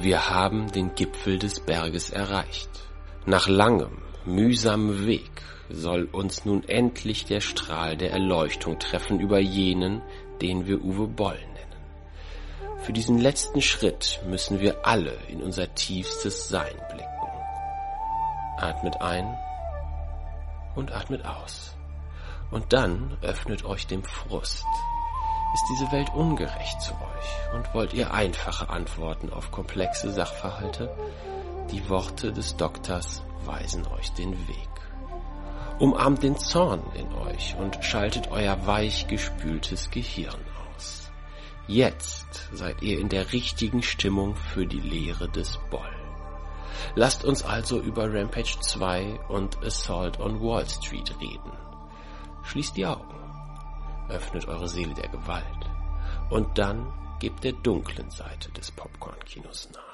Wir haben den Gipfel des Berges erreicht. Nach langem, mühsamem Weg soll uns nun endlich der Strahl der Erleuchtung treffen über jenen, den wir Uwe Boll nennen. Für diesen letzten Schritt müssen wir alle in unser tiefstes Sein blicken. Atmet ein und atmet aus. Und dann öffnet euch dem Frust. Ist diese Welt ungerecht zu euch und wollt ihr einfache Antworten auf komplexe Sachverhalte? Die Worte des Doktors weisen euch den Weg. Umarmt den Zorn in euch und schaltet euer weich gespültes Gehirn aus. Jetzt seid ihr in der richtigen Stimmung für die Lehre des Boll. Lasst uns also über Rampage 2 und Assault on Wall Street reden. Schließt die Augen, öffnet eure Seele der Gewalt und dann gebt der dunklen Seite des Popcorn-Kinos nach.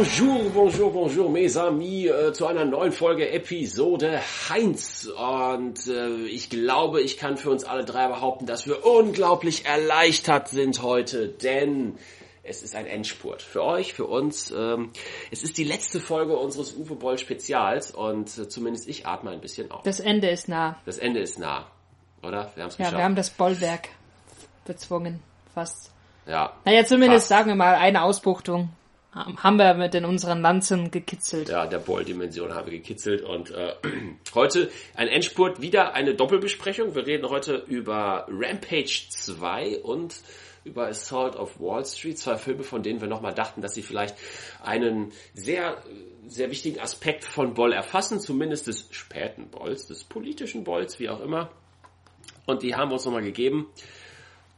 Bonjour, bonjour, bonjour, mes amis, äh, zu einer neuen Folge Episode Heinz. Und äh, ich glaube, ich kann für uns alle drei behaupten, dass wir unglaublich erleichtert sind heute, denn es ist ein Endspurt. Für euch, für uns. Ähm, es ist die letzte Folge unseres Uwe Boll Spezials und äh, zumindest ich atme ein bisschen auf. Das Ende ist nah. Das Ende ist nah, oder? Wir haben es geschafft. Ja, wir haben das Bollwerk bezwungen, fast. Ja. Naja, zumindest fast. sagen wir mal eine Ausbuchtung haben wir mit in unseren Lanzen gekitzelt. Ja, der Boll-Dimension haben wir gekitzelt und äh, heute ein Endspurt, wieder eine Doppelbesprechung. Wir reden heute über Rampage 2 und über Assault of Wall Street, zwei Filme, von denen wir nochmal dachten, dass sie vielleicht einen sehr, sehr wichtigen Aspekt von Boll erfassen, zumindest des späten Bolls, des politischen Bolls, wie auch immer. Und die haben wir uns nochmal gegeben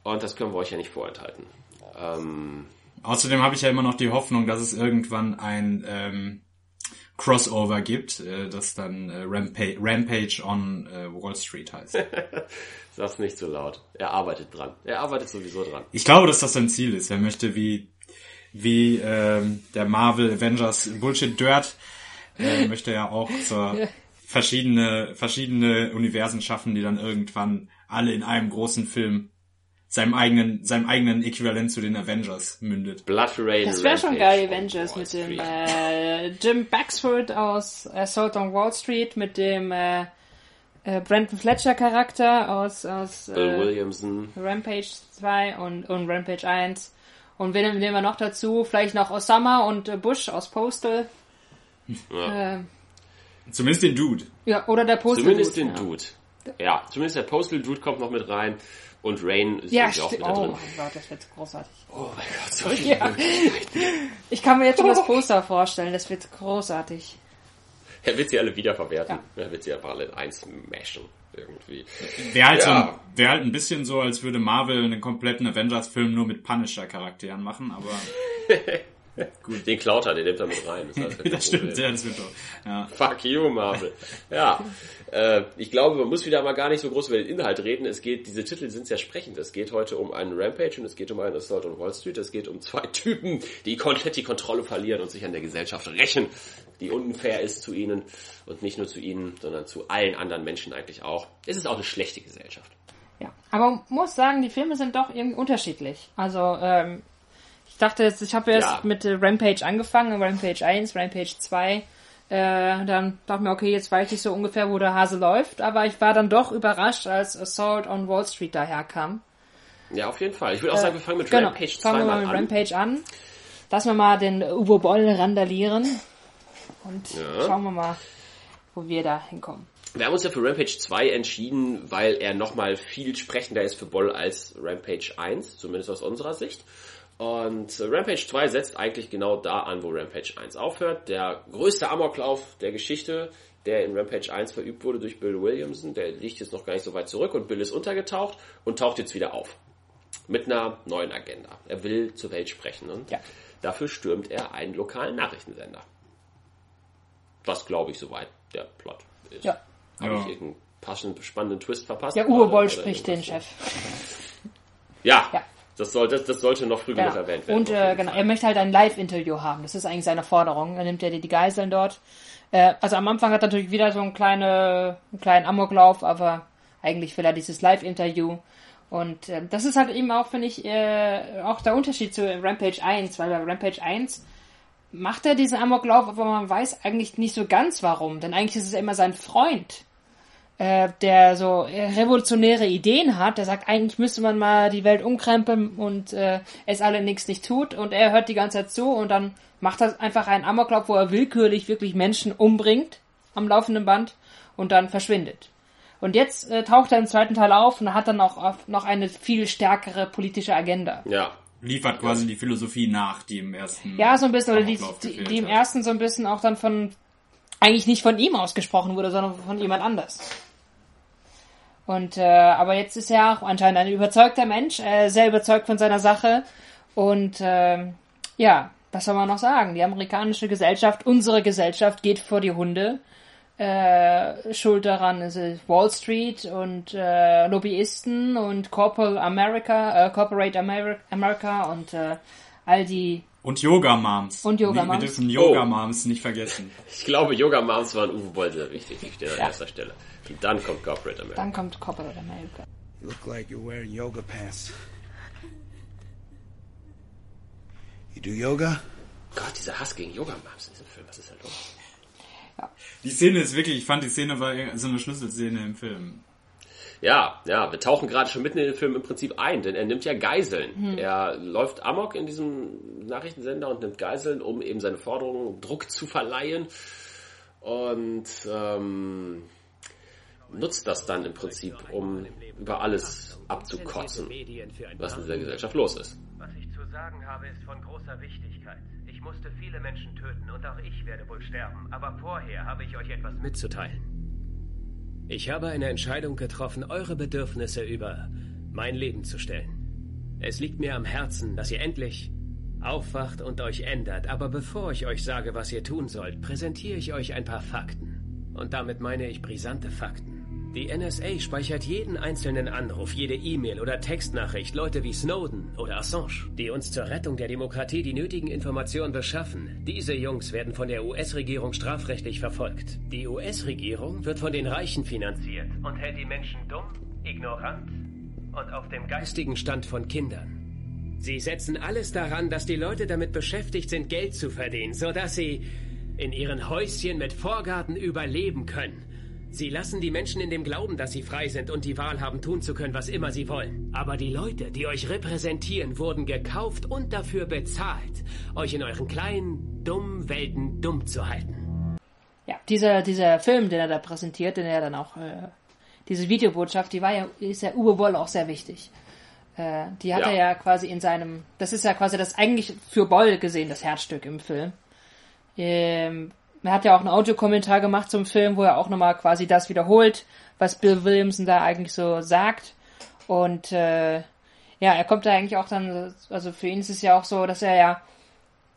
und das können wir euch ja nicht vorenthalten. Ähm, Außerdem habe ich ja immer noch die Hoffnung, dass es irgendwann ein ähm, Crossover gibt, äh, das dann äh, Rampage, Rampage on äh, Wall Street heißt. Sag's nicht so laut. Er arbeitet dran. Er arbeitet sowieso dran. Ich glaube, dass das sein Ziel ist. Er möchte wie wie ähm, der Marvel Avengers Bullshit Dirt äh, möchte er auch so verschiedene verschiedene Universen schaffen, die dann irgendwann alle in einem großen Film seinem eigenen, seinem eigenen Äquivalent zu den Avengers mündet. Blood Rain. Das wäre schon geil, Avengers mit dem äh, Jim Baxford aus Assault on Wall Street, mit dem äh, äh, Brandon Fletcher Charakter aus, aus Bill äh, Williamson. Rampage 2 und, und Rampage 1. Und wen nehmen wir noch dazu? Vielleicht noch Osama und äh, Bush aus Postal. Ja. Äh, Zumindest den Dude. Ja, oder der Postal Zumindest Dude. Zumindest den ja. Dude. Ja, zumindest der Postal Dude kommt noch mit rein. Und Rain ist ja, auch wieder oh drin. Oh mein Gott, das wird großartig. Oh mein Gott, so viel ja. Ich kann mir jetzt schon das Poster vorstellen, das wird großartig. Er wird sie alle wiederverwerten. Ja. Er wird sie einfach alle in eins mashen. Irgendwie. Wäre halt, ja. so wär halt ein bisschen so, als würde Marvel einen kompletten Avengers-Film nur mit Punisher-Charakteren machen, aber. Gut. Den klaut er, den nimmt er mit rein. Das, heißt, das stimmt, ja, das wird doch. Ja. Fuck you, Marvel. Ja. Äh, ich glaube, man muss wieder mal gar nicht so groß über den Inhalt reden. Es geht, diese Titel sind sehr sprechend. Es geht heute um einen Rampage und es geht um einen Assault on Wall Street. Es geht um zwei Typen, die komplett die Kontrolle verlieren und sich an der Gesellschaft rächen, die unfair ist zu ihnen und nicht nur zu ihnen, sondern zu allen anderen Menschen eigentlich auch. Es ist auch eine schlechte Gesellschaft. Ja, aber man muss sagen, die Filme sind doch irgendwie unterschiedlich. Also ähm, ich dachte jetzt, ich habe erst ja. mit Rampage angefangen, Rampage 1, Rampage 2. Äh, dann dachte ich mir, okay, jetzt weiß ich so ungefähr, wo der Hase läuft, aber ich war dann doch überrascht, als Assault on Wall Street daherkam. Ja, auf jeden Fall. Ich würde auch sagen, wir fangen mit genau, Rampage 2 fangen wir mal mit an. Rampage an. Lassen wir mal den Uwe Boll randalieren und ja. schauen wir mal, wo wir da hinkommen. Wir haben uns ja für Rampage 2 entschieden, weil er nochmal viel sprechender ist für Boll als Rampage 1, zumindest aus unserer Sicht. Und Rampage 2 setzt eigentlich genau da an, wo Rampage 1 aufhört. Der größte Amoklauf der Geschichte, der in Rampage 1 verübt wurde durch Bill Williamson, der liegt jetzt noch gar nicht so weit zurück und Bill ist untergetaucht und taucht jetzt wieder auf. Mit einer neuen Agenda. Er will zur Welt sprechen und ja. dafür stürmt er einen lokalen Nachrichtensender. Was glaube ich soweit der Plot ist. Ja. Habe ja. ich irgendeinen passenden, spannenden Twist verpasst. Ja, Uwe Boll spricht den Chef. Ja, ja. Das, soll, das, sollte noch früh genug erwähnt werden. Und äh, genau, er möchte halt ein Live-Interview haben. Das ist eigentlich seine Forderung. Er nimmt ja die, die Geiseln dort. Äh, also am Anfang hat er natürlich wieder so einen, kleine, einen kleinen Amoklauf, aber eigentlich will er dieses Live-Interview. Und äh, das ist halt eben auch, finde ich, äh, auch der Unterschied zu Rampage 1, weil bei Rampage 1 macht er diesen Amoklauf, aber man weiß eigentlich nicht so ganz warum. Denn eigentlich ist es immer sein Freund, äh, der so revolutionäre Ideen hat. Der sagt, eigentlich müsste man mal die Welt umkrempeln und äh, es alle nichts nicht tut. Und er hört die ganze Zeit zu und dann macht er einfach einen Amoklauf, wo er willkürlich wirklich Menschen umbringt am laufenden Band und dann verschwindet. Und jetzt äh, taucht er im zweiten Teil auf und hat dann auch noch eine viel stärkere politische Agenda. Ja. Liefert quasi die Philosophie nach, die im ersten. Ja, so ein bisschen, oder die, die, die im ersten so ein bisschen auch dann von, eigentlich nicht von ihm ausgesprochen wurde, sondern von jemand anders. Und äh, aber jetzt ist er auch anscheinend ein überzeugter Mensch, äh, sehr überzeugt von seiner Sache. Und äh, ja, was soll man noch sagen? Die amerikanische Gesellschaft, unsere Gesellschaft geht vor die Hunde. Äh, schuld daran ist Wall Street und äh, Lobbyisten und Corporate America, äh, Corporate Ameri America und äh, all die und Yoga Moms. Und Yoga Moms. Wir dürfen Yoga Moms oh. nicht vergessen. Ich glaube, Yoga Moms waren Uwe Boll sehr wichtig. An ja. erster Stelle. Und dann kommt Corporate America. Dann kommt Corporate America. You look like you're wearing yoga pants. You do yoga? Gott, dieser Hass gegen Yoga Moms in diesem Film. Was ist da los? Ja. Die Szene ist wirklich, ich fand die Szene war so eine Schlüsselszene im Film. Ja, ja, wir tauchen gerade schon mitten in den Film im Prinzip ein, denn er nimmt ja Geiseln. Hm. Er läuft amok in diesem Nachrichtensender und nimmt Geiseln, um eben seine Forderungen Druck zu verleihen. Und ähm, nutzt das dann im Prinzip, um über alles abzukotzen, was in dieser Gesellschaft los ist. Was ich zu sagen habe, ist von großer Wichtigkeit. Ich musste viele Menschen töten und auch ich werde wohl sterben, aber vorher habe ich euch etwas mitzuteilen. Ich habe eine Entscheidung getroffen, eure Bedürfnisse über mein Leben zu stellen. Es liegt mir am Herzen, dass ihr endlich aufwacht und euch ändert, aber bevor ich euch sage, was ihr tun sollt, präsentiere ich euch ein paar Fakten. Und damit meine ich brisante Fakten. Die NSA speichert jeden einzelnen Anruf, jede E-Mail oder Textnachricht, Leute wie Snowden oder Assange, die uns zur Rettung der Demokratie die nötigen Informationen beschaffen. Diese Jungs werden von der US-Regierung strafrechtlich verfolgt. Die US-Regierung wird von den Reichen finanziert und hält die Menschen dumm, ignorant und auf dem geistigen Stand von Kindern. Sie setzen alles daran, dass die Leute damit beschäftigt sind, Geld zu verdienen, sodass sie in ihren Häuschen mit Vorgarten überleben können Sie lassen die Menschen in dem Glauben, dass sie frei sind und die Wahl haben, tun zu können, was immer sie wollen. Aber die Leute, die euch repräsentieren, wurden gekauft und dafür bezahlt, euch in euren kleinen, dummen Welten dumm zu halten. Ja, dieser, dieser Film, den er da präsentiert, den er dann auch, äh, diese Videobotschaft, die war ja, ist ja Uwe Boll auch sehr wichtig. Äh, die hat ja. er ja quasi in seinem, das ist ja quasi das eigentlich für Boll gesehen, das Herzstück im Film. Ähm, er hat ja auch einen Audiokommentar gemacht zum Film, wo er auch nochmal quasi das wiederholt, was Bill Williamson da eigentlich so sagt. Und äh, ja, er kommt da eigentlich auch dann, also für ihn ist es ja auch so, dass er ja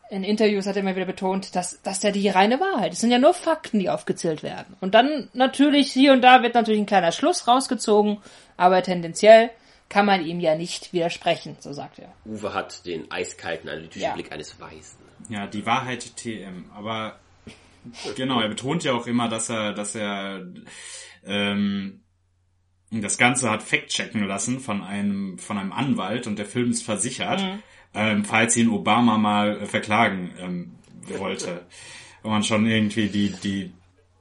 in Interviews hat er immer wieder betont, dass das ja die reine Wahrheit. Es sind ja nur Fakten, die aufgezählt werden. Und dann natürlich hier und da wird natürlich ein kleiner Schluss rausgezogen, aber tendenziell kann man ihm ja nicht widersprechen, so sagt er. Uwe hat den eiskalten analytischen ja. Blick eines Weisen. Ja, die Wahrheit TM. Aber Genau, er betont ja auch immer, dass er, dass er ähm, das Ganze hat fact-checken lassen von einem, von einem Anwalt und der Film ist versichert, mhm. ähm, falls ihn Obama mal äh, verklagen ähm, wollte. Und man schon irgendwie die, die,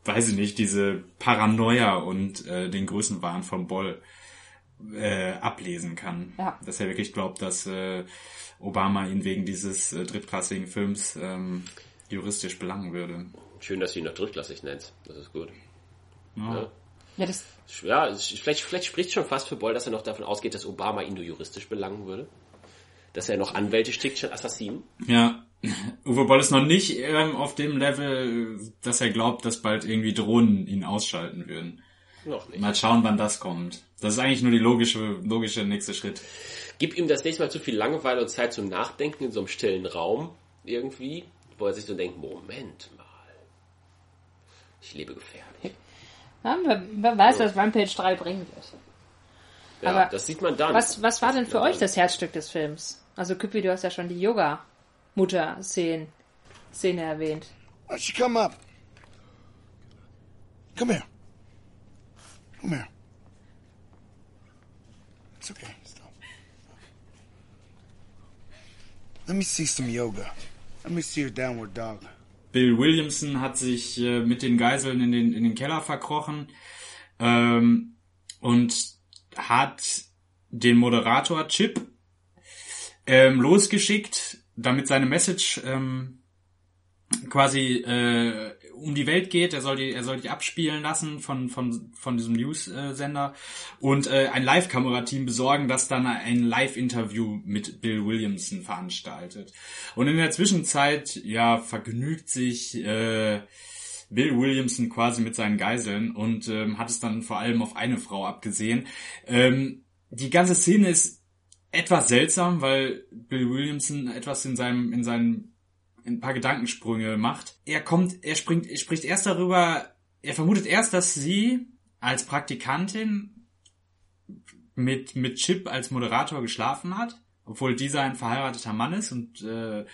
weiß ich nicht, diese Paranoia und äh, den Größenwahn von Boll äh, ablesen kann. Ja. Dass er wirklich glaubt, dass äh, Obama ihn wegen dieses äh, drittklassigen Films ähm, juristisch belangen würde. Schön, dass du ihn noch drittklassig nennst. Das ist gut. Ja. ja. Ja, das ja vielleicht, vielleicht spricht schon fast für Boll, dass er noch davon ausgeht, dass Obama ihn nur juristisch belangen würde. Dass er noch Anwälte schickt statt Assassinen. Ja, Uwe Boll ist noch nicht ähm, auf dem Level, dass er glaubt, dass bald irgendwie Drohnen ihn ausschalten würden. Noch nicht. Mal schauen, wann das kommt. Das ist eigentlich nur die logische, logische nächste Schritt. Gib ihm das nächste Mal zu viel Langeweile und Zeit zum Nachdenken in so einem stillen Raum irgendwie, wo er sich so denkt, Moment mal. Ich lebe gefährlich. Ja, wer, wer weiß, was Rampage 3 bringen wird. Ja, Aber das sieht man dann. Was, was war Das denn für man euch das Herzstück des Films? Also Küppi, du hast ja schon die Yoga-Mutter-Szene Szene erwähnt. Why don't you come up? Come here. Come here. It's okay. Stop. Let me see some yoga. Let me see your downward dog. Bill Williamson hat sich äh, mit den Geiseln in den, in den Keller verkrochen ähm, und hat den Moderator Chip ähm, losgeschickt, damit seine Message ähm, quasi äh, um die Welt geht. Er soll die, er soll die abspielen lassen von von von diesem News-Sender und äh, ein Live-Kamerateam besorgen, das dann ein Live-Interview mit Bill Williamson veranstaltet. Und in der Zwischenzeit ja vergnügt sich äh, Bill Williamson quasi mit seinen Geiseln und ähm, hat es dann vor allem auf eine Frau abgesehen. Ähm, die ganze Szene ist etwas seltsam, weil Bill Williamson etwas in seinem in seinem ein paar Gedankensprünge macht. Er kommt, er springt, er spricht erst darüber, er vermutet erst, dass sie als Praktikantin mit, mit Chip als Moderator geschlafen hat, obwohl dieser ein verheirateter Mann ist und äh,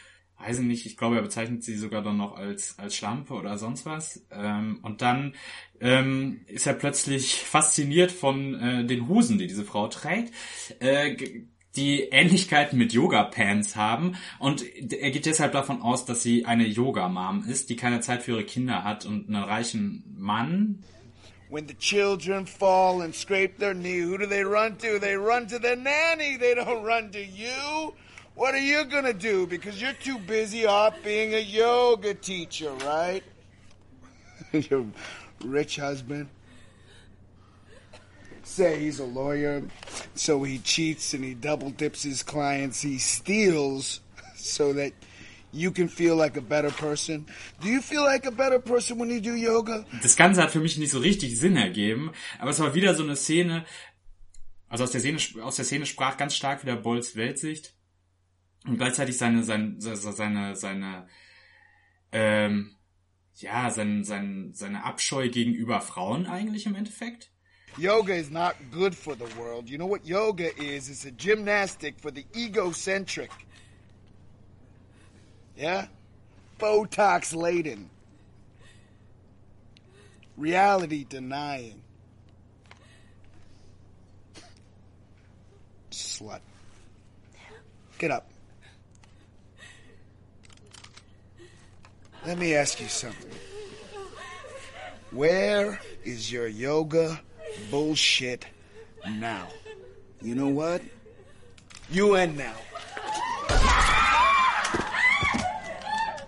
weiß ich nicht, ich glaube, er bezeichnet sie sogar dann noch als, als Schlampe oder sonst was. Ähm, und dann ähm, ist er plötzlich fasziniert von äh, den Hosen, die diese Frau trägt. Äh, die Ähnlichkeiten mit Yoga-Pants haben und er geht deshalb davon aus, dass sie eine Yoga-Mom ist, die keine Zeit für ihre Kinder hat und einen reichen Mann. When the children fall and scrape their knee, who do they run to? They run to their nanny. They don't run to you. What are you gonna do? Because you're too busy off being a yoga teacher, right? Your rich husband. Say he's a lawyer, so he cheats and he double dips his clients. He steals so that you can feel like a better person. Do you feel like a better person when you do yoga? Das Ganze hat für mich nicht so richtig Sinn ergeben, aber es war wieder so eine Szene, also aus der Szene, aus der Szene sprach ganz stark wieder Bolls Weltsicht und gleichzeitig seine, seine, seine, seine, ähm, ja, sein, sein, seine Abscheu gegenüber Frauen eigentlich im Endeffekt. Yoga is not good for the world. You know what yoga is? It's a gymnastic for the egocentric. Yeah? Botox laden. Reality denying. Slut. Get up. Let me ask you something. Where is your yoga bullshit now? You know what? You end now.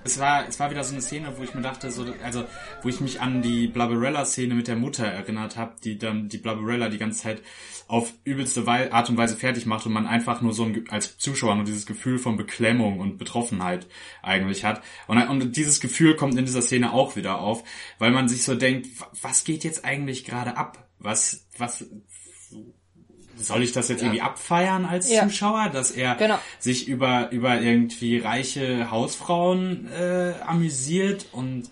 Es war, es war wieder so eine Szene, wo ich mir dachte, so, also, wo ich mich an die Blabberella-Szene mit der Mutter erinnert habe, die dann die Blabberella die ganze Zeit auf übelste Art und Weise fertig macht und man einfach nur so ein, als Zuschauer nur dieses Gefühl von Beklemmung und Betroffenheit eigentlich hat. Und, und dieses Gefühl kommt in dieser Szene auch wieder auf, weil man sich so denkt, was geht jetzt eigentlich gerade ab? Was, was, soll ich das jetzt ja. irgendwie abfeiern als ja. Zuschauer, dass er genau. sich über über irgendwie reiche Hausfrauen äh, amüsiert und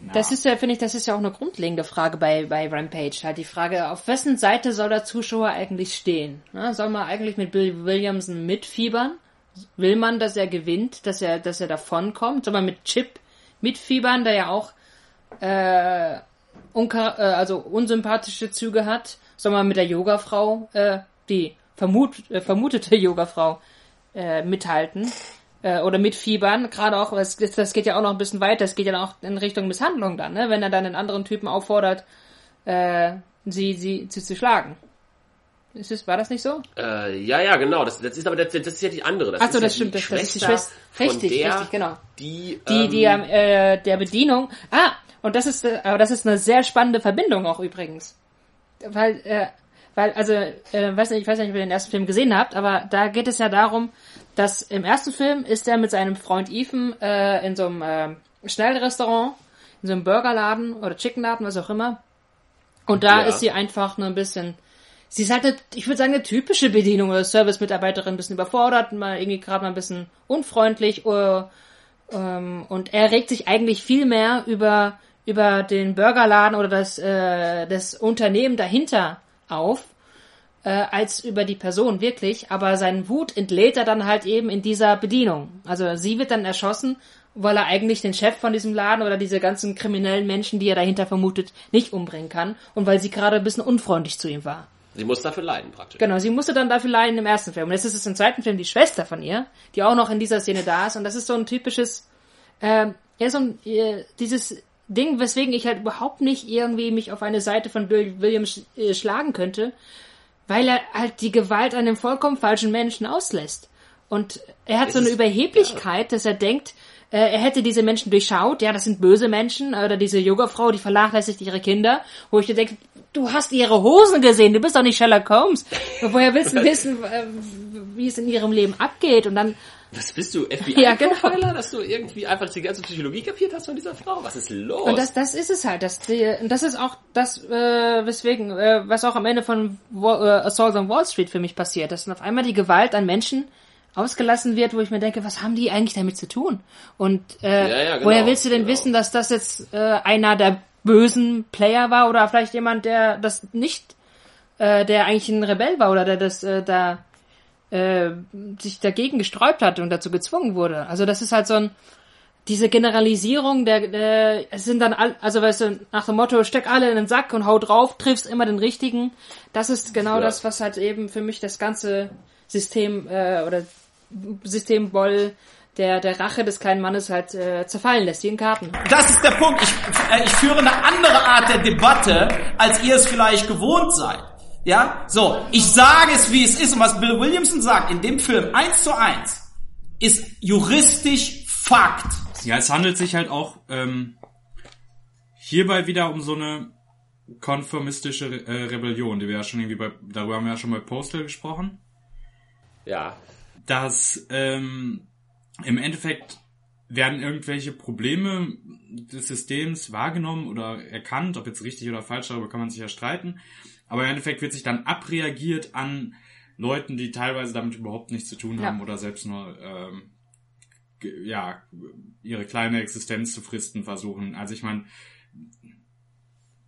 na. das ist ja finde ich das ist ja auch eine grundlegende Frage bei bei Rampage halt die Frage auf wessen Seite soll der Zuschauer eigentlich stehen Na, soll man eigentlich mit Bill Williamson mitfiebern will man dass er gewinnt dass er dass er davon kommt soll man mit Chip mitfiebern der ja auch äh, unka äh, also unsympathische Züge hat soll man mit der Yogafrau, äh, die vermut, äh, vermutete Yogafrau, äh, mithalten äh, oder mitfiebern. Gerade auch, das, das geht ja auch noch ein bisschen weiter, es geht ja auch in Richtung Misshandlung dann, ne? wenn er dann einen anderen Typen auffordert, äh, sie, sie, sie zu schlagen. Ist es, war das nicht so? Äh, ja, ja, genau. Das, das ist aber das, das ist ja die andere. Das Achso, ist das ja stimmt. Die das, das ist die Schwester Schwester. Richtig, der, richtig, genau. Die, Die, die ähm, äh, der Bedienung. Ah, und das ist, äh, aber das ist eine sehr spannende Verbindung auch übrigens weil, äh, weil, also, äh, weiß nicht, ich weiß nicht, ob ihr den ersten Film gesehen habt, aber da geht es ja darum, dass im ersten Film ist er mit seinem Freund Ethan äh, in so einem äh, Schnellrestaurant, in so einem Burgerladen oder Chickenladen, was auch immer. Und da Ja. ist sie einfach nur ein bisschen, sie ist halt, eine, ich würde sagen, eine typische Bedienung oder Service-Mitarbeiterin, ein bisschen überfordert, mal irgendwie gerade mal ein bisschen unfreundlich. Oder, ähm, und er regt sich eigentlich viel mehr über über den Burgerladen oder das, äh, das Unternehmen dahinter auf, äh, als über die Person wirklich. Aber seinen Wut entlädt er dann halt eben in dieser Bedienung. Also sie wird dann erschossen, weil er eigentlich den Chef von diesem Laden oder diese ganzen kriminellen Menschen, die er dahinter vermutet, nicht umbringen kann und weil sie gerade ein bisschen unfreundlich zu ihm war. Sie muss dafür leiden, praktisch. Genau, sie musste dann dafür leiden im ersten Film. Und jetzt ist es im zweiten Film die Schwester von ihr, die auch noch in dieser Szene da ist. Und das ist so ein typisches, äh, ja, so ein, äh, dieses Ding, weswegen ich halt überhaupt nicht irgendwie mich auf eine Seite von Bill Williams äh, schlagen könnte, weil er halt die Gewalt an einem vollkommen falschen Menschen auslässt. Und er hat so eine Überheblichkeit, dass er denkt, äh, er hätte diese Menschen durchschaut, ja, das sind böse Menschen, oder diese Yoga-Frau, die vernachlässigt ihre Kinder, wo ich dir denke, du hast ihre Hosen gesehen, du bist doch nicht Sherlock Holmes. Woher willst du wissen, äh, wie es in ihrem Leben abgeht? Und dann. Was bist du, FBI ja, genau. dass du irgendwie einfach die ganze Psychologie kapiert hast von dieser Frau? Was ist los? Und das, das ist es halt. Das, die, das ist auch das, äh, weswegen, äh, was auch am Ende von Wall, äh, Assault on Wall Street für mich passiert, dass auf einmal die Gewalt an Menschen ausgelassen wird, wo ich mir denke, was haben die eigentlich damit zu tun? Und äh, ja, ja, genau, woher willst du denn genau. wissen, dass das jetzt äh, einer der bösen Player war oder vielleicht jemand, der das nicht, äh, der eigentlich ein Rebell war oder der das äh, da äh, sich dagegen gesträubt hat und dazu gezwungen wurde. Also das ist halt so ein diese Generalisierung der, der es sind dann all, also weißt du nach dem Motto steck alle in den Sack und hau drauf triffst immer den richtigen das ist genau ja. das was halt eben für mich das ganze System äh, oder Systemboll der, der Rache des kleinen Mannes halt äh, zerfallen lässt, wie in Karten. Das ist der Punkt. Ich, äh, ich führe eine andere Art der Debatte, als ihr es vielleicht gewohnt seid. Ja, so, ich sage es, wie es ist. Und was Bill Williamson sagt in dem Film eins zu eins ist juristisch Fakt. Ja, es handelt sich halt auch ähm, hierbei wieder um so eine konformistische äh, Rebellion, die wir ja schon irgendwie bei, darüber haben wir ja schon bei Postal gesprochen. Ja. Dass ähm, im Endeffekt werden irgendwelche Probleme des Systems wahrgenommen oder erkannt, ob jetzt richtig oder falsch, darüber kann man sich ja streiten. Aber im Endeffekt wird sich dann abreagiert an Leuten, die teilweise damit überhaupt nichts zu tun haben ja. oder selbst nur ähm, ja ihre kleine Existenz zu fristen versuchen. Also ich meine,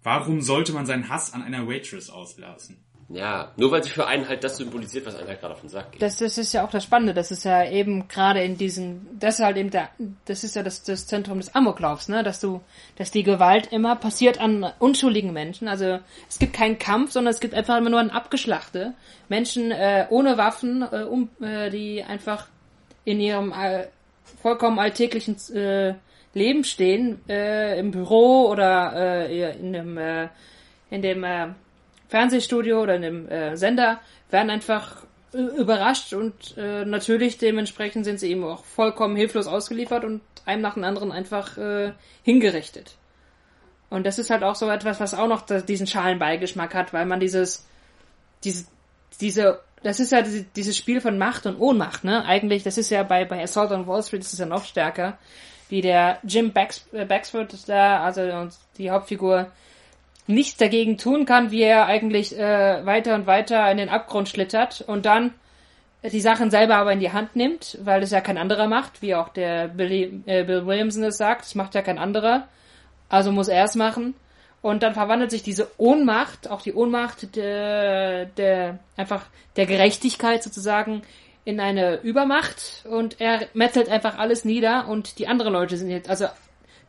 warum sollte man seinen Hass an einer Waitress auslassen? Ja, nur weil sie für einen halt das symbolisiert, was einen halt gerade auf den Sack geht. Das, das ist ja auch das Spannende, das ist ja eben gerade in diesen, das ist halt eben der, das ist ja das, das Zentrum des Amoklaufs, ne, dass du, dass die Gewalt immer passiert an unschuldigen Menschen, also es gibt keinen Kampf, sondern es gibt einfach immer nur ein Abgeschlachte. Menschen äh, ohne Waffen, äh, um, äh, die einfach in ihrem äh, vollkommen alltäglichen äh, Leben stehen, äh, im Büro oder äh, in dem, äh, in dem äh, Fernsehstudio oder in dem äh, Sender werden einfach äh, überrascht und äh, natürlich dementsprechend sind sie eben auch vollkommen hilflos ausgeliefert und einem nach dem anderen einfach äh, hingerichtet. Und das ist halt auch so etwas, was auch noch diesen schalen Beigeschmack hat, weil man dieses, diese, diese, das ist ja dieses Spiel von Macht und Ohnmacht, ne? Eigentlich, das ist ja bei, bei Assault on Wall Street ist es ja noch stärker, wie der Jim Bax, äh, Baxford da, also die Hauptfigur, nichts dagegen tun kann, wie er eigentlich äh, weiter und weiter in den Abgrund schlittert und dann die Sachen selber aber in die Hand nimmt, weil es ja kein anderer macht, wie auch der Billy, äh, Bill Williamson es sagt, es macht ja kein anderer, also muss er es machen. Und dann verwandelt sich diese Ohnmacht, auch die Ohnmacht der, der einfach der Gerechtigkeit sozusagen, in eine Übermacht und er metzelt einfach alles nieder und die anderen Leute sind jetzt, also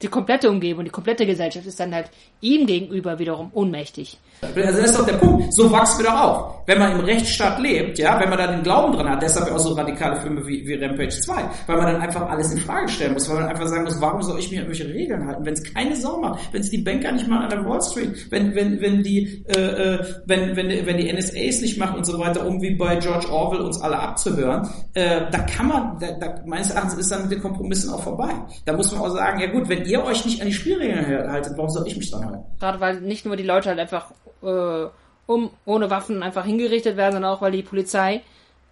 die komplette Umgebung, die komplette Gesellschaft ist dann halt ihm gegenüber wiederum ohnmächtig. Also das ist doch der Punkt. So wachsen wir doch auf. Wenn man im Rechtsstaat lebt, ja, wenn man da den Glauben dran hat, deshalb auch so radikale Filme wie, wie Rampage 2, weil man dann einfach alles in Frage stellen muss, weil man einfach sagen muss, warum soll ich mir irgendwelche Regeln halten, wenn es keine Sau macht, wenn es die Banker nicht machen an der Wall Street, wenn, wenn, wenn die, äh, äh wenn, wenn, wenn die NSAs nicht machen und so weiter, um wie bei George Orwell uns alle abzuhören, äh, da kann man, da, da, meines Erachtens ist dann mit den Kompromissen auch vorbei. Da muss man auch sagen, ja gut, wenn ihr euch nicht an die Spielregeln haltet, warum soll ich mich dann halten? Gerade weil nicht nur die Leute halt einfach äh, um ohne Waffen einfach hingerichtet werden, sondern auch weil die Polizei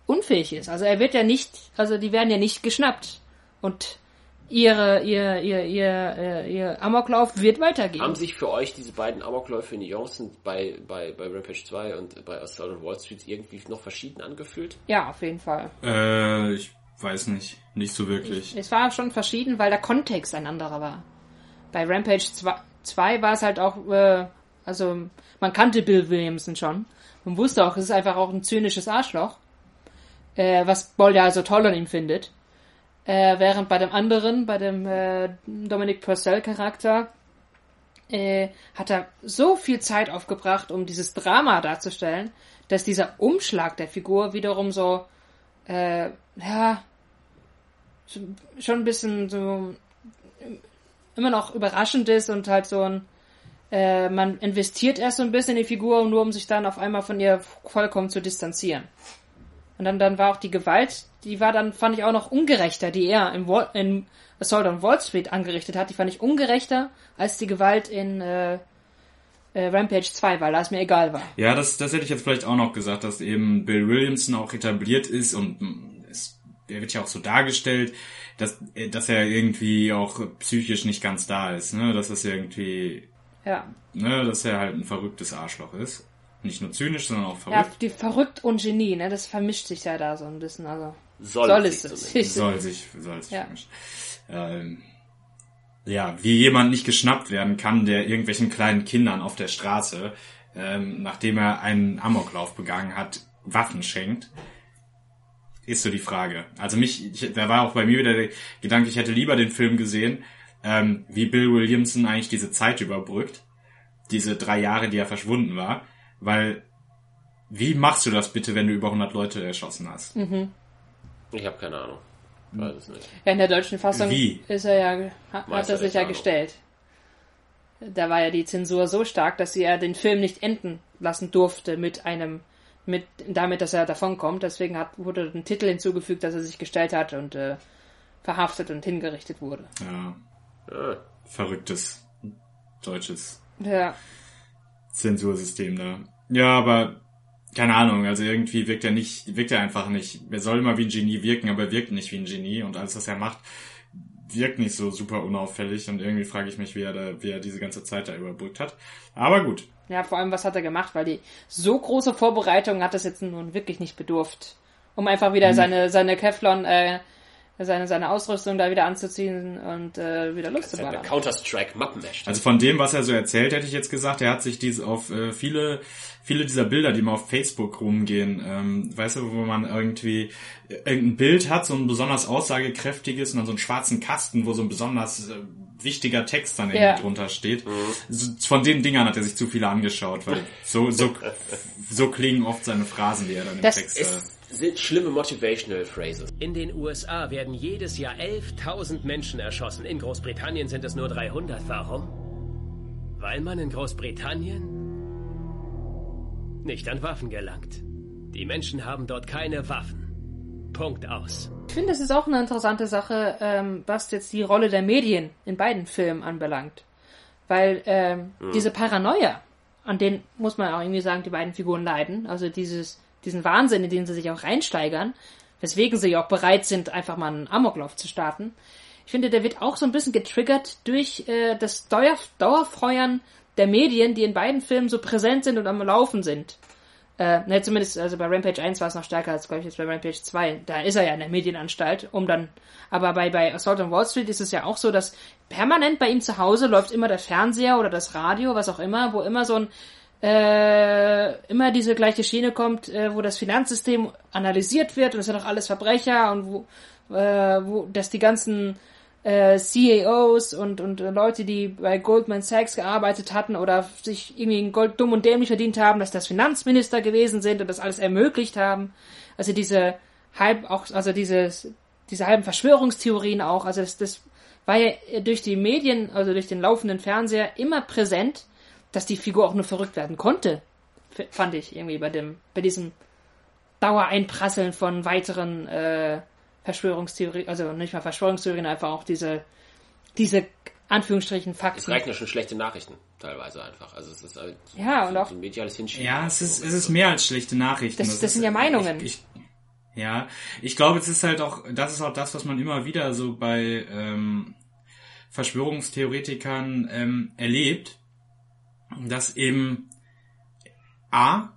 unfähig ist. Also er wird ja nicht, also die werden ja nicht geschnappt und ihre ihr ihr ihr ihr, ihr Amoklauf wird weitergehen. Haben sich für euch diese beiden Amokläufe in Nuancen bei bei bei Rampage 2 und bei Assault on Wall Street irgendwie noch verschieden angefühlt? Ja, auf jeden Fall. Äh, ich weiß nicht, nicht so wirklich. Es war schon verschieden, weil der Kontext ein anderer war. Bei Rampage 2 2 war es halt auch, äh, also man kannte Bill Williamson schon. Man wusste auch, es ist einfach auch ein zynisches Arschloch, äh, was Boll ja so toll an ihm findet. Äh, während bei dem anderen, bei dem äh, Dominic Purcell Charakter, äh, hat er so viel Zeit aufgebracht, um dieses Drama darzustellen, dass dieser Umschlag der Figur wiederum so, äh, ja, schon ein bisschen so immer noch überraschend ist und halt so ein, äh, man investiert erst so ein bisschen in die Figur, nur um sich dann auf einmal von ihr vollkommen zu distanzieren. Und dann, dann war auch die Gewalt, die war dann, fand ich auch noch ungerechter, die er in, Wall, in Assault on Wall Street angerichtet hat. Die fand ich ungerechter als die Gewalt in äh, äh, Rampage 2, weil da es mir egal war. Ja, das, das hätte ich jetzt vielleicht auch noch gesagt, dass eben Bill Williamson auch etabliert ist und mm, es, er wird ja auch so dargestellt, dass, dass er irgendwie auch psychisch nicht ganz da ist, ne? Dass das irgendwie, Ja. ne, dass er halt ein verrücktes Arschloch ist. Nicht nur zynisch, sondern auch verrückt. Ja, die verrückt und Genie, ne? Das vermischt sich ja da so ein bisschen. Also Soll, soll sich es zumindest. es. soll sich, soll sich Ja. vermischen. Ähm, ja, wie jemand nicht geschnappt werden kann, der irgendwelchen kleinen Kindern auf der Straße, ähm, nachdem er einen Amoklauf begangen hat, Waffen schenkt, ist so die Frage. Also mich, ich, da war auch bei mir wieder der Gedanke, ich hätte lieber den Film gesehen, ähm, wie Bill Williamson eigentlich diese Zeit überbrückt, diese drei Jahre, die er verschwunden war, weil wie machst du das bitte, wenn du über 100 Leute erschossen hast? Ich habe keine Ahnung. Weiß es nicht. Ja, in der deutschen Fassung Wie? ist er ja, hat, hat er sich ja Ahnung. gestellt. Da war ja die Zensur so stark, dass sie ja den Film nicht enden lassen durfte mit einem, mit, damit, dass er davonkommt. Deswegen hat, wurde ein Titel hinzugefügt, dass er sich gestellt hat und äh, verhaftet und hingerichtet wurde. Ja, Ah, verrücktes deutsches Ja, Zensursystem da. Ja, aber keine Ahnung, also irgendwie wirkt er nicht, wirkt er einfach nicht. Er soll immer wie ein Genie wirken, aber er wirkt nicht wie ein Genie und alles, was er macht, wirkt nicht so super unauffällig und irgendwie frage ich mich, wie er da, wie er diese ganze Zeit da überbrückt hat. Aber gut. ja, vor allem, was hat er gemacht? Weil die so große Vorbereitung hat das jetzt nun wirklich nicht bedurft. Um einfach wieder seine, seine Kevlon, äh, seine, seine Ausrüstung da wieder anzuziehen und äh, wieder Lust zu das hat ballern. eine Counter-Strike Mappenmesh. Also von dem, was er so erzählt, hätte ich jetzt gesagt, er hat sich diese auf äh, viele, viele dieser Bilder, die mal auf Facebook rumgehen, ähm, weißt du, wo man irgendwie äh, irgendein Bild hat, so ein besonders aussagekräftiges und dann so einen schwarzen Kasten, wo so ein besonders äh, wichtiger Text dann irgendwie Ja. drunter steht. So, von den Dingern hat er sich zu viele angeschaut, weil so, so, so klingen oft seine Phrasen, die er dann im Das Text äh, sind schlimme Motivational Phrases. In den USA werden jedes Jahr 11.000 Menschen erschossen. In Großbritannien sind es nur 300. Warum? Weil man in Großbritannien nicht an Waffen gelangt. Die Menschen haben dort keine Waffen. Punkt aus. Ich finde, das ist auch eine interessante Sache, ähm, was jetzt die Rolle der Medien in beiden Filmen anbelangt. Weil ähm, diese Paranoia, an den muss man auch irgendwie sagen, die beiden Figuren leiden, also dieses, diesen Wahnsinn, in den sie sich auch reinsteigern, weswegen sie auch bereit sind, einfach mal einen Amoklauf zu starten. Ich finde, der wird auch so ein bisschen getriggert durch äh, das Dauer Dauerfeuern der Medien, die in beiden Filmen so präsent sind und am Laufen sind. Äh, ne, zumindest, also bei Rampage 1 war es noch stärker als, glaube ich, jetzt bei Rampage 2. Da ist er ja in der Medienanstalt, um dann, aber bei, bei Assault on Wall Street ist es ja auch so, dass permanent bei ihm zu Hause läuft immer der Fernseher oder das Radio, was auch immer, wo immer so ein, äh, immer diese gleiche Schiene kommt, äh, wo das Finanzsystem analysiert wird und es sind doch alles Verbrecher und wo, äh, wo, dass die ganzen äh, CEOs und, und äh, Leute, die bei Goldman Sachs gearbeitet hatten oder sich irgendwie Gold dumm und dämlich verdient haben, dass das Finanzminister gewesen sind und das alles ermöglicht haben. Also diese halb auch, also dieses, diese halben Verschwörungstheorien auch, also das, das war ja durch die Medien, also durch den laufenden Fernseher immer präsent, dass die Figur auch nur verrückt werden konnte. Fand ich irgendwie bei dem, bei diesem Dauereinprasseln von weiteren äh, Verschwörungstheorien, also nicht mal Verschwörungstheorien, einfach auch diese, diese Anführungsstrichen Es Fakten. reichen ja schon schlechte Nachrichten, teilweise einfach. Also es ist halt Ja, und auch- so ein mediales Hinschieben. Ja, es ist, es ist mehr als schlechte Nachrichten. Das- das ist, sind ja Meinungen. Ich, ich, ja, ich glaube, es ist halt auch, das ist auch das, was man immer wieder so bei ähm, Verschwörungstheoretikern ähm, erlebt, dass eben A,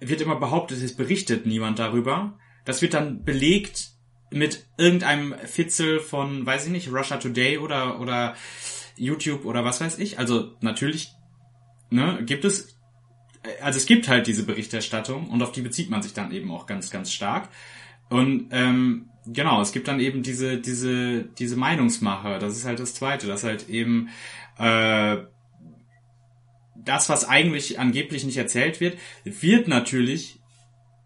wird immer behauptet, es berichtet niemand darüber. Das wird dann belegt mit irgendeinem Fitzel von, weiß ich nicht, Russia Today oder, oder YouTube oder was weiß ich. Also natürlich ne, gibt es, also es gibt halt diese Berichterstattung und auf die bezieht man sich dann eben auch ganz, ganz stark. Und ähm, genau, es gibt dann eben diese, diese, diese Meinungsmache. Das ist halt das Zweite, dass halt eben äh, das, was eigentlich angeblich nicht erzählt wird, wird natürlich,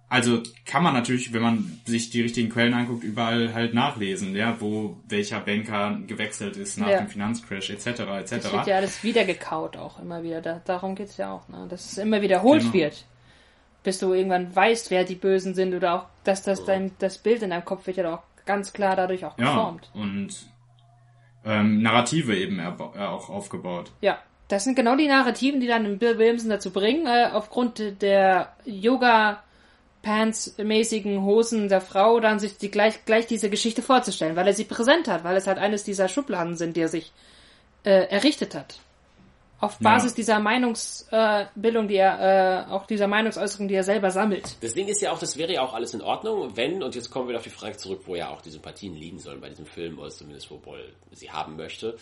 also kann man natürlich, wenn man sich die richtigen Quellen anguckt, überall halt nachlesen, ja, wo welcher Banker gewechselt ist nach ja. dem Finanzcrash etc. etc. Das wird ja alles wieder gekaut auch immer wieder. Da, darum geht's ja auch, ne? dass es immer wiederholt genau. wird. Bis du irgendwann weißt, wer die Bösen sind oder auch, dass das dein das Bild in deinem Kopf wird ja auch ganz klar dadurch auch geformt. Ja, und ähm, Narrative eben auch aufgebaut. Ja, das sind genau die Narrativen, die dann Bill Williamson dazu bringen, äh, aufgrund der Yoga Pants-mäßigen Hosen der Frau dann sich die gleich, gleich diese Geschichte vorzustellen, weil er sie präsent hat, weil es halt eines dieser Schubladen sind, die er sich äh, errichtet hat. Auf Basis ja. dieser Meinungsbildung, äh, die er, äh, auch dieser Meinungsäußerung, die er selber sammelt. Deswegen ist ja auch, das wäre ja auch alles in Ordnung, wenn, und jetzt kommen wir auf die Frage zurück, wo ja auch die Sympathien liegen sollen bei diesem Film, oder zumindest wo Boll sie haben möchte,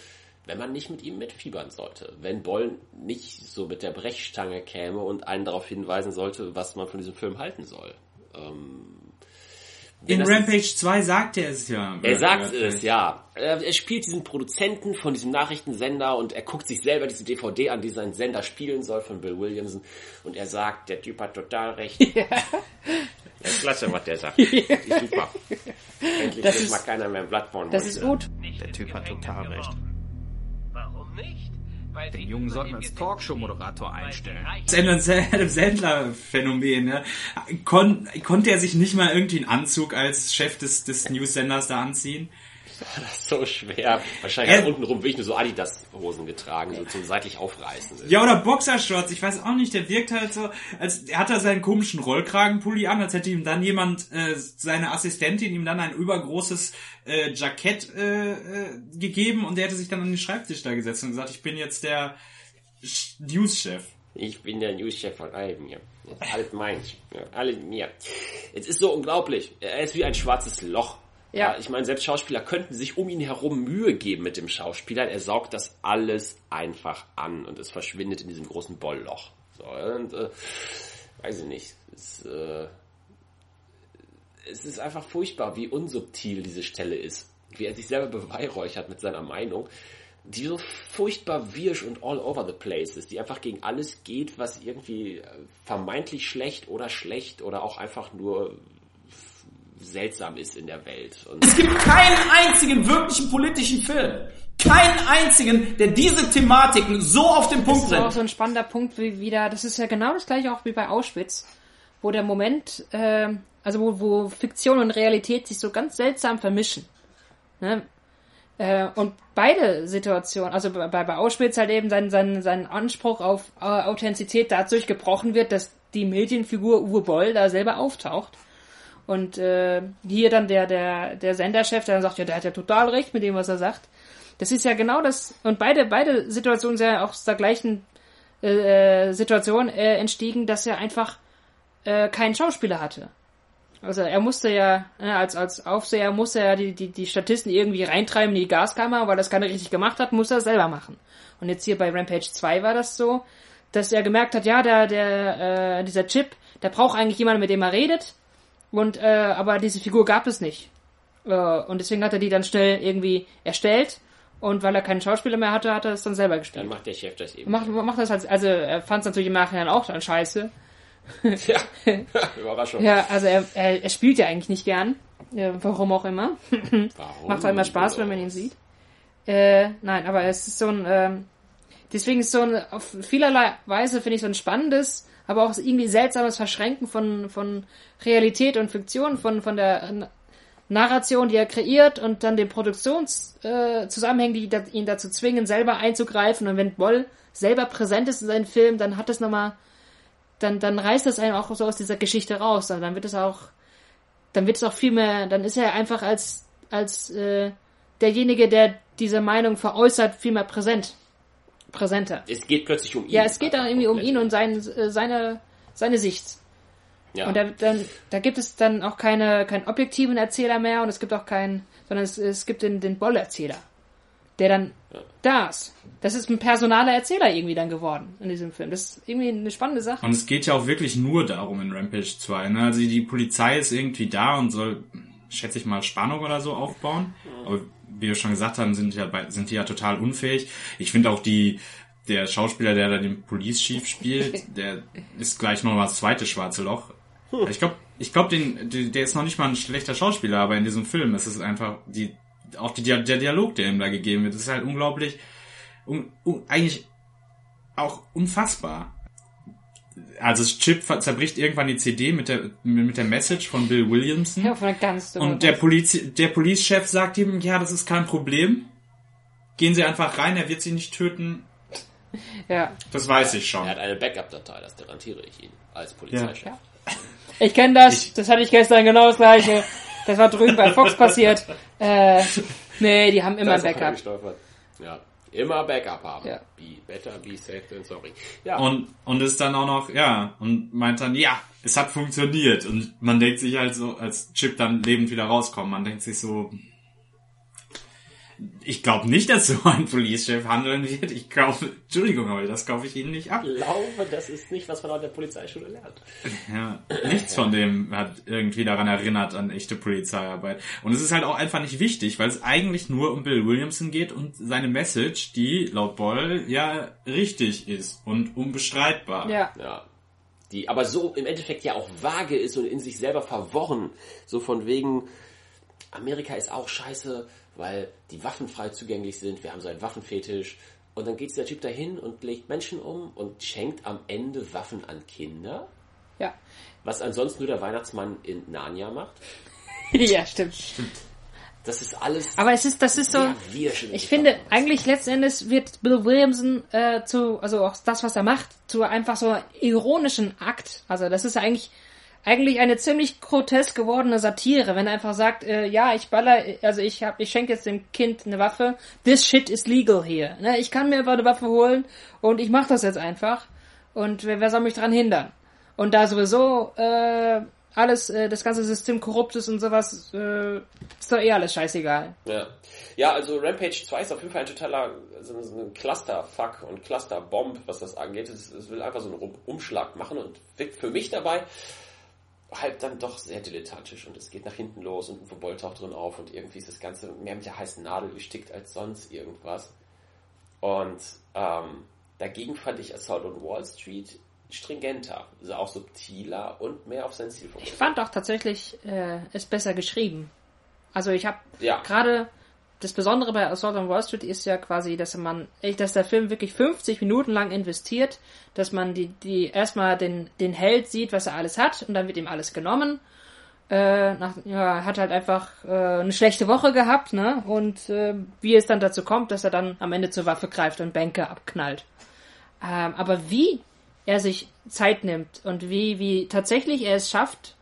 wenn man nicht mit ihm mitfiebern sollte. Wenn Boll nicht so mit der Brechstange käme und einen darauf hinweisen sollte, was man von diesem Film halten soll. Ähm, in Rampage ist, 2 sagt er es ja. Er sagt es, ja. Er spielt diesen Produzenten von diesem Nachrichtensender und er guckt sich selber diese DVD an, die sein Sender spielen soll von Bill Williamson. Und er sagt, der Typ hat total recht. Ja. Das ist klasse, was der sagt. Ja. Ist super. Endlich das ist, mal keiner mehr ein Blatt von. Das ist gut. Der Typ hat total recht. Den Jungen sollten wir als Talkshow-Moderator einstellen. Das Adam Sandler-Phänomen, ne? Kon konnte er sich nicht mal irgendwie einen Anzug als Chef des, des News-Senders da anziehen? Das ist so schwer. Wahrscheinlich hat untenrum wirklich nur so Adidas-Hosen getragen, so zum seitlich aufreißen. Ja, oder Boxershorts. Ich weiß auch nicht, der wirkt halt so, als er hat da seinen komischen Rollkragenpulli an, als hätte ihm dann jemand, äh, seine Assistentin ihm dann ein übergroßes äh, Jackett äh, äh, gegeben und der hätte sich dann an den Schreibtisch da gesetzt und gesagt, ich bin jetzt der News-Chef. Ich bin der News-Chef von allem hier. Alles meins. Ja, alles mir. Es ist so unglaublich. Er ist wie ein schwarzes Loch. Ja. Ich meine, selbst Schauspieler könnten sich um ihn herum Mühe geben mit dem Schauspieler. Er saugt das alles einfach an und es verschwindet in diesem großen Bollloch. So, und, äh, weiß ich nicht. Es, äh, es ist einfach furchtbar, wie unsubtil diese Stelle ist. Wie er sich selber beweihräuchert mit seiner Meinung. Die so furchtbar wirsch und all over the place ist. Die einfach gegen alles geht, was irgendwie äh, vermeintlich schlecht oder schlecht oder auch einfach nur seltsam ist in der Welt. Und es gibt keinen einzigen wirklichen politischen Film. Keinen einzigen, der diese Thematiken so auf den Punkt bringt. Das ist auch so ein spannender Punkt wie wieder, das ist ja genau das gleiche auch wie bei Auschwitz, wo der Moment, äh, also wo, wo Fiktion und Realität sich so ganz seltsam vermischen. Ne? Äh, und beide Situationen, also bei, bei Auschwitz halt eben sein, sein, sein Anspruch auf äh, Authentizität dadurch gebrochen wird, dass die Medienfigur Uwe Boll da selber auftaucht und äh, hier dann der, der, der Senderchef, der dann sagt, ja, der hat ja total recht mit dem, was er sagt. Das ist ja genau das. Und beide, beide Situationen sind ja auch aus der gleichen äh, Situation äh, entstiegen, dass er einfach äh, keinen Schauspieler hatte. Also er musste ja, äh, als, als Aufseher musste er die, die, die Statisten irgendwie reintreiben in die Gaskammer, weil das keiner richtig gemacht hat, musste er selber machen. Und jetzt hier bei Rampage 2 war das so, dass er gemerkt hat, ja, der, der, äh, dieser Chip, der braucht eigentlich jemanden, mit dem er redet. Und äh, aber diese Figur gab es nicht. Äh, und deswegen hat er die dann schnell irgendwie erstellt. Und weil er keinen Schauspieler mehr hatte, hat er es dann selber gespielt. Dann macht der Chef das eben. Macht, macht das halt, also er fand es natürlich im Nachhinein auch dann scheiße. Ja, Überraschung. Ja, also er, er, er spielt ja eigentlich nicht gern. Ja, warum auch immer. Warum? Macht halt immer Spaß, wenn man ihn sieht. Äh, nein, aber es ist so ein, ähm, deswegen ist so ein, auf vielerlei Weise finde ich so ein spannendes, aber auch irgendwie seltsames Verschränken von, von Realität und Fiktion, von, von der Narration, die er kreiert und dann den Produktionszusammenhängen, äh, die ihn dazu zwingen, selber einzugreifen. Und wenn Boll selber präsent ist in seinem Film, dann hat das nochmal, dann, dann reißt das einem auch so aus dieser Geschichte raus. Und dann wird es auch, dann wird es auch viel mehr, dann ist er einfach als, als äh, derjenige, der diese Meinung veräußert, viel mehr präsent präsenter. Es geht plötzlich um ihn. Ja, es geht dann irgendwie um ihn und sein, äh, seine, seine Sicht. Ja. Und da, dann, da gibt es dann auch keine, keinen objektiven Erzähler mehr und es gibt auch keinen, sondern es, es gibt den, den Boll-Erzähler. der dann ja. da ist. Das ist ein personaler Erzähler irgendwie dann geworden in diesem Film. Das ist irgendwie eine spannende Sache. Und es geht ja auch wirklich nur darum in Rampage 2. Ne? Also die Polizei ist irgendwie da und soll, schätze ich mal, Spannung oder so aufbauen. Aber wie wir schon gesagt haben, sind, ja, sind die ja total unfähig. Ich finde auch die, der Schauspieler, der da den Police Chief spielt, der ist gleich noch mal das zweite schwarze Loch. Ich glaube, ich glaube, den, der ist noch nicht mal ein schlechter Schauspieler, aber in diesem Film ist es einfach die, auch die, der Dialog, der ihm da gegeben wird, ist halt unglaublich, un, un, eigentlich auch unfassbar. Also Chip zerbricht irgendwann die CD mit der mit der Message von Bill Williamson. Ja, von ganz und der Poliz der Police-Chef sagt ihm, ja, das ist kein Problem. Gehen Sie einfach rein, er wird Sie nicht töten. Ja. Das weiß ich schon. Er hat eine Backup-Datei, das garantiere ich Ihnen als Polizeichef. Ja. Ich kenne das, ich, das hatte ich gestern genau das gleiche. Das war drüben bei Fox passiert. Äh, nee, die haben immer ein Backup. Ja, immer Backup haben. Ja. Be better, be safe than sorry. Ja. Und, und ist dann auch noch, ja, und meint dann, ja, es hat funktioniert. Und man denkt sich halt so, als Chip dann lebend wieder rauskommt, man denkt sich so, ich glaube nicht, dass so ein Police-Chef handeln wird. Ich glaube, Entschuldigung, aber das kaufe ich Ihnen nicht ab. Ich glaube, das ist nicht, was man an der Polizeischule lernt. Ja, nichts von dem hat irgendwie daran erinnert an echte Polizeiarbeit. Und es ist halt auch einfach nicht wichtig, weil es eigentlich nur um Bill Williamson geht und seine Message, die laut Boyle ja richtig ist und unbestreitbar. Ja. ja. Die aber so im Endeffekt ja auch vage ist und in sich selber verworren. So von wegen, Amerika ist auch scheiße, weil die Waffen frei zugänglich sind, wir haben so einen Waffenfetisch. Und dann geht der Typ dahin und legt Menschen um und schenkt am Ende Waffen an Kinder. Ja. Was ansonsten nur der Weihnachtsmann in Narnia macht. ja, stimmt. Stimmt. Das ist alles. Aber es ist, das ist so. Ich finde, eigentlich letzten Endes wird Bill Williamson äh, zu, also auch das, was er macht, zu einfach so ironischen Akt. Also das ist eigentlich eigentlich eine ziemlich grotesk gewordene Satire, wenn er einfach sagt, äh, ja, ich baller, also ich hab, ich schenke jetzt dem Kind eine Waffe, this shit is legal here. Ne? Ich kann mir einfach eine Waffe holen und ich mach das jetzt einfach. Und wer, wer soll mich dran hindern? Und da sowieso äh, alles, äh, das ganze System korrupt ist und sowas, äh, ist doch eh alles scheißegal. Ja. ja, also Rampage 2 ist auf jeden Fall ein totaler so, so ein Clusterfuck und Clusterbomb, was das angeht. Es, es will einfach so einen Umschlag machen und wirkt für mich dabei halt dann doch sehr dilettantisch und es geht nach hinten los und Uwe Boll taucht drin auf und irgendwie ist das Ganze mehr mit der heißen Nadel gestickt als sonst irgendwas. Und ähm, dagegen fand ich Assault on Wall Street stringenter, also auch subtiler und mehr auf sein Ziel fokussiert. Ich fand auch tatsächlich äh, es besser geschrieben. Also ich habe ja. gerade das Besondere bei Assault on Wall Street ist ja quasi, dass man, dass der Film wirklich 50 Minuten lang investiert, dass man die, die erstmal den, den Held sieht, was er alles hat, und dann wird ihm alles genommen. Äh, nach, ja, hat halt einfach äh, eine schlechte Woche gehabt, ne? Und äh, wie es dann dazu kommt, dass er dann am Ende zur Waffe greift und Bänke abknallt. Ähm, aber wie er sich Zeit nimmt und wie, wie tatsächlich er es schafft,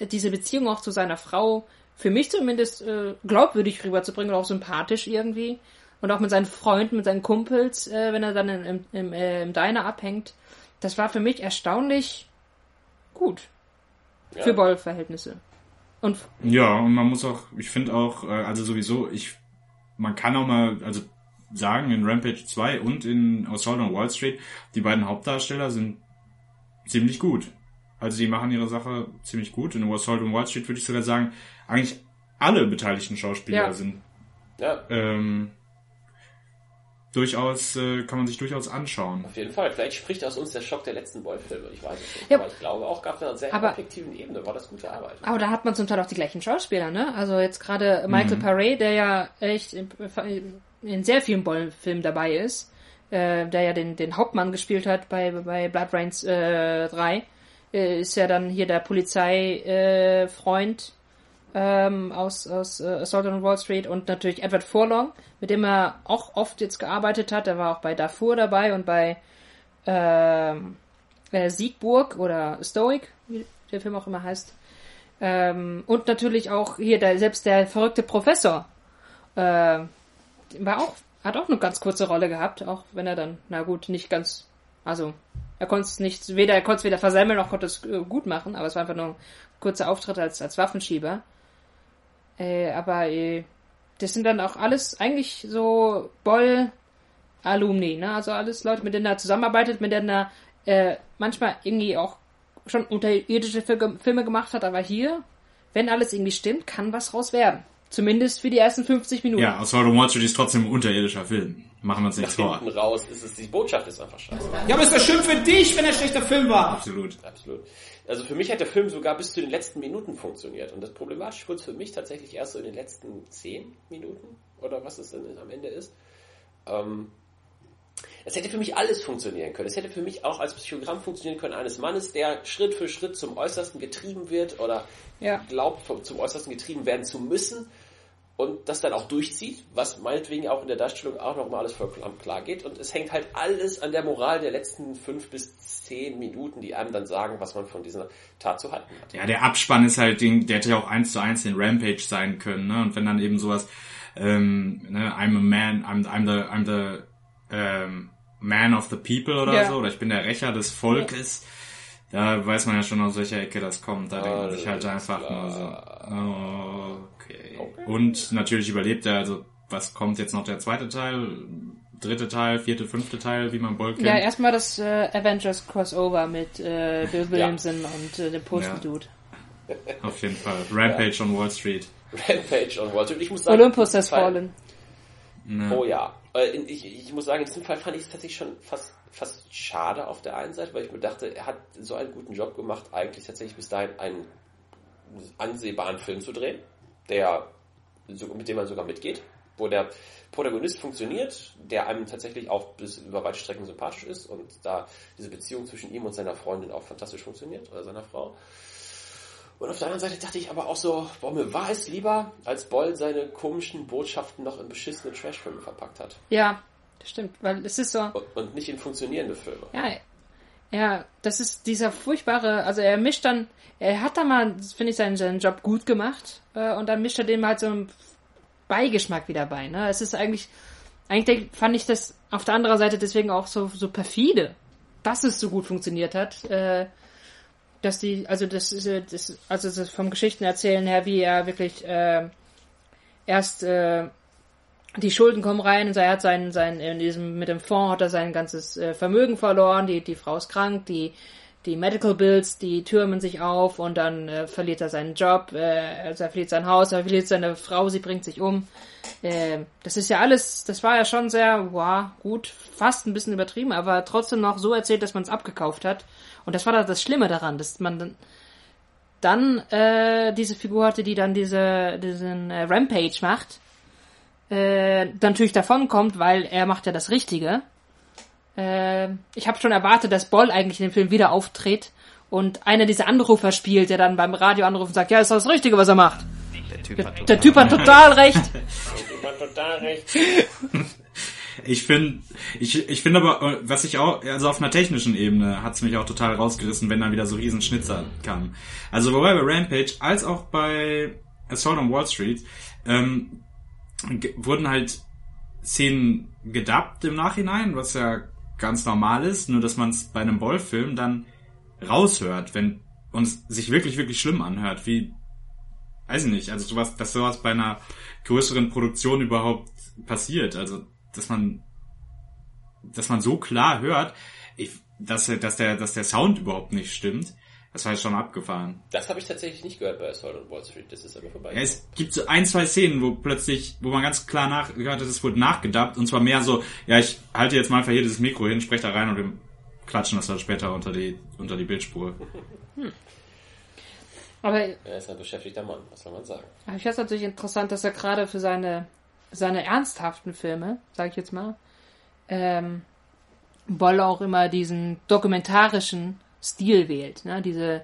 diese Beziehung auch zu seiner Frau für mich zumindest äh, glaubwürdig rüberzubringen und auch sympathisch irgendwie. Und auch mit seinen Freunden, mit seinen Kumpels, äh, wenn er dann im, im, äh, im Diner abhängt. Das war für mich erstaunlich gut. Ja. Für Boll-Verhältnisse. Und ja, und man muss auch, ich finde auch, äh, also sowieso, ich, man kann auch mal, also sagen, in Rampage 2 und in Assault on Wall Street, die beiden Hauptdarsteller sind ziemlich gut. Also die machen ihre Sache ziemlich gut. In Assault on Wall Street würde ich sogar sagen, eigentlich alle beteiligten Schauspieler ja. sind ja. Ähm, durchaus, äh, kann man sich durchaus anschauen. Auf jeden Fall. Vielleicht spricht aus uns der Schock der letzten Boy-Filme. Ich weiß es nicht. Ja. Aber ich glaube auch auf einer sehr aber, objektiven Ebene war das gute Arbeit. Aber da hat man zum Teil auch die gleichen Schauspieler, ne? Also jetzt gerade Michael mhm. Paré, der ja echt in, in sehr vielen Boy-Filmen dabei ist, äh, der ja den, den Hauptmann gespielt hat bei, bei Blood Rains äh, 3, äh, ist ja dann hier der Polizeifreund äh, ähm, aus, aus äh, Assault on Wall Street und natürlich Edward Furlong, mit dem er auch oft jetzt gearbeitet hat. Er war auch bei Darfur dabei und bei ähm, äh, Siegburg oder Stoic, wie der Film auch immer heißt. Ähm, und natürlich auch hier der, selbst der verrückte Professor äh, war auch, hat auch eine ganz kurze Rolle gehabt, auch wenn er dann, na gut, nicht ganz, also er konnte es nicht, weder er konnte es weder versemmeln noch konnte es äh, gut machen, aber es war einfach nur ein kurzer Auftritt als, als Waffenschieber. Äh, aber äh, das sind dann auch alles eigentlich so Boll-Alumni, ne? Also alles Leute, mit denen er zusammenarbeitet, mit denen er äh, manchmal irgendwie auch schon unterirdische Filme gemacht hat, aber hier, wenn alles irgendwie stimmt, kann was raus werden. Zumindest für die ersten 50 Minuten. Ja, Assault on Wall Street ist trotzdem ein unterirdischer Film. Machen wir uns nichts vor. Hinten raus ist es, die Botschaft ist einfach scheiße. Ja, aber ist das schön für dich, wenn er schlechter Film war. Absolut. Absolut. Also für mich hat der Film sogar bis zu den letzten Minuten funktioniert. Und das Problematische wurde für mich tatsächlich erst so in den letzten 10 Minuten oder was es dann am Ende ist. Ähm, es hätte für mich alles funktionieren können. Es hätte für mich auch als Psychogramm funktionieren können eines Mannes, der Schritt für Schritt zum Äußersten getrieben wird oder ja. glaubt, zum Äußersten getrieben werden zu müssen und das dann auch durchzieht, was meinetwegen auch in der Darstellung auch nochmal alles vollkommen klar geht. Und es hängt halt alles an der Moral der letzten fünf bis zehn Minuten, die einem dann sagen, was man von dieser Tat zu halten hat. Ja, der Abspann ist halt, der hätte ja auch eins zu eins in Rampage sein können, ne? Und wenn dann eben sowas, ähm, ne, I'm a man, I'm, I'm the, I'm the ähm, man of the people oder ja. so, oder ich bin der Rächer des Volkes. Da weiß man ja schon, aus welcher Ecke das kommt. Da denkt man sich halt einfach nur so, oh, okay. okay. Und natürlich überlebt er, also was kommt jetzt noch der zweite Teil? Dritte Teil, vierte, fünfte Teil, wie man Boll kennt. Ja, erstmal das äh, Avengers Crossover mit äh, Bill Williamson ja. und äh, dem Postal Dude. Ja. Auf jeden Fall. Rampage ja. on Wall Street. Rampage on Wall Street. Ich muss sagen, Olympus has fallen. Oh ja. Äh, ich, ich muss sagen, in diesem Fall fand ich es tatsächlich schon fast, fast schade auf der einen Seite, weil ich mir dachte, er hat so einen guten Job gemacht, eigentlich tatsächlich bis dahin einen ansehbaren Film zu drehen, der, mit dem man sogar mitgeht, wo der Protagonist funktioniert, der einem tatsächlich auch bis über weite Strecken sympathisch ist und da diese Beziehung zwischen ihm und seiner Freundin auch fantastisch funktioniert, oder seiner Frau. Und auf der anderen Seite dachte ich aber auch so, boah, mir war es lieber, als Boll seine komischen Botschaften noch in beschissene Trashfilme verpackt hat. Ja, das stimmt, weil es ist so. Und, und nicht in funktionierende Filme. Ja, ja, das ist dieser furchtbare, also er mischt dann, er hat da mal, finde ich, seinen, seinen Job gut gemacht äh, und dann mischt er dem halt so einen Beigeschmack wieder bei. Ne? Es ist eigentlich, eigentlich fand ich das auf der anderen Seite deswegen auch so, so perfide, dass es so gut funktioniert hat. Äh, dass die, also das ist, das, also das vom Geschichten erzählen her, wie er wirklich äh, erst äh, die Schulden kommen rein und er hat sein, sein, in diesem, mit dem Fonds hat er sein ganzes äh, Vermögen verloren, die, die Frau ist krank, die, die Medical Bills, die türmen sich auf und dann äh, verliert er seinen Job, äh, also er verliert sein Haus, er verliert seine Frau, sie bringt sich um. Äh, das ist ja alles, das war ja schon sehr, wow, gut, fast ein bisschen übertrieben, aber trotzdem noch so erzählt, dass man es abgekauft hat. Und das war das Schlimme daran, dass man dann, dann äh, diese Figur hatte, die dann diese diesen äh, Rampage macht, äh, dann natürlich davonkommt, weil er macht ja das Richtige. Äh, ich habe schon erwartet, dass Boll eigentlich in dem Film wieder auftritt und einer dieser Anrufer spielt, der dann beim Radio anruft und sagt, ja, ist das Richtige, was er macht. Der Typ hat total, der typ hat total recht. Der Typ hat total recht. Ich finde, ich, ich finde aber, was ich auch, also auf einer technischen Ebene hat's mich auch total rausgerissen, wenn dann wieder so riesen Schnitzer kamen. Also wobei bei Rampage als auch bei Assault on Wall Street ähm, wurden halt Szenen gedubbt im Nachhinein, was ja ganz normal ist, nur dass man es bei einem Boll-Film dann raushört, wenn uns sich wirklich, wirklich schlimm anhört, wie, weiß ich nicht, also sowas, dass sowas bei einer größeren Produktion überhaupt passiert. Also dass man, dass man so klar hört, ich, dass, dass, der, dass der Sound überhaupt nicht stimmt. Das war schon abgefahren. Das habe ich tatsächlich nicht gehört bei Assault on Wall Street. Das ist aber vorbei. Ja, es gibt so ein, zwei Szenen, wo plötzlich, wo man ganz klar nach, gehört hat, es wurde nachgedappt. Und zwar mehr so, ja, ich halte jetzt mal einfach hier dieses Mikro hin, spreche da rein und wir klatschen das dann später unter die, unter die Bildspur. Hm. Aber, er ist ein beschäftigter Mann, was soll man sagen. Aber ich finde es natürlich interessant, dass er gerade für seine seine ernsthaften Filme, sag ich jetzt mal, ähm, Boll auch immer diesen dokumentarischen Stil wählt. Ne? Diese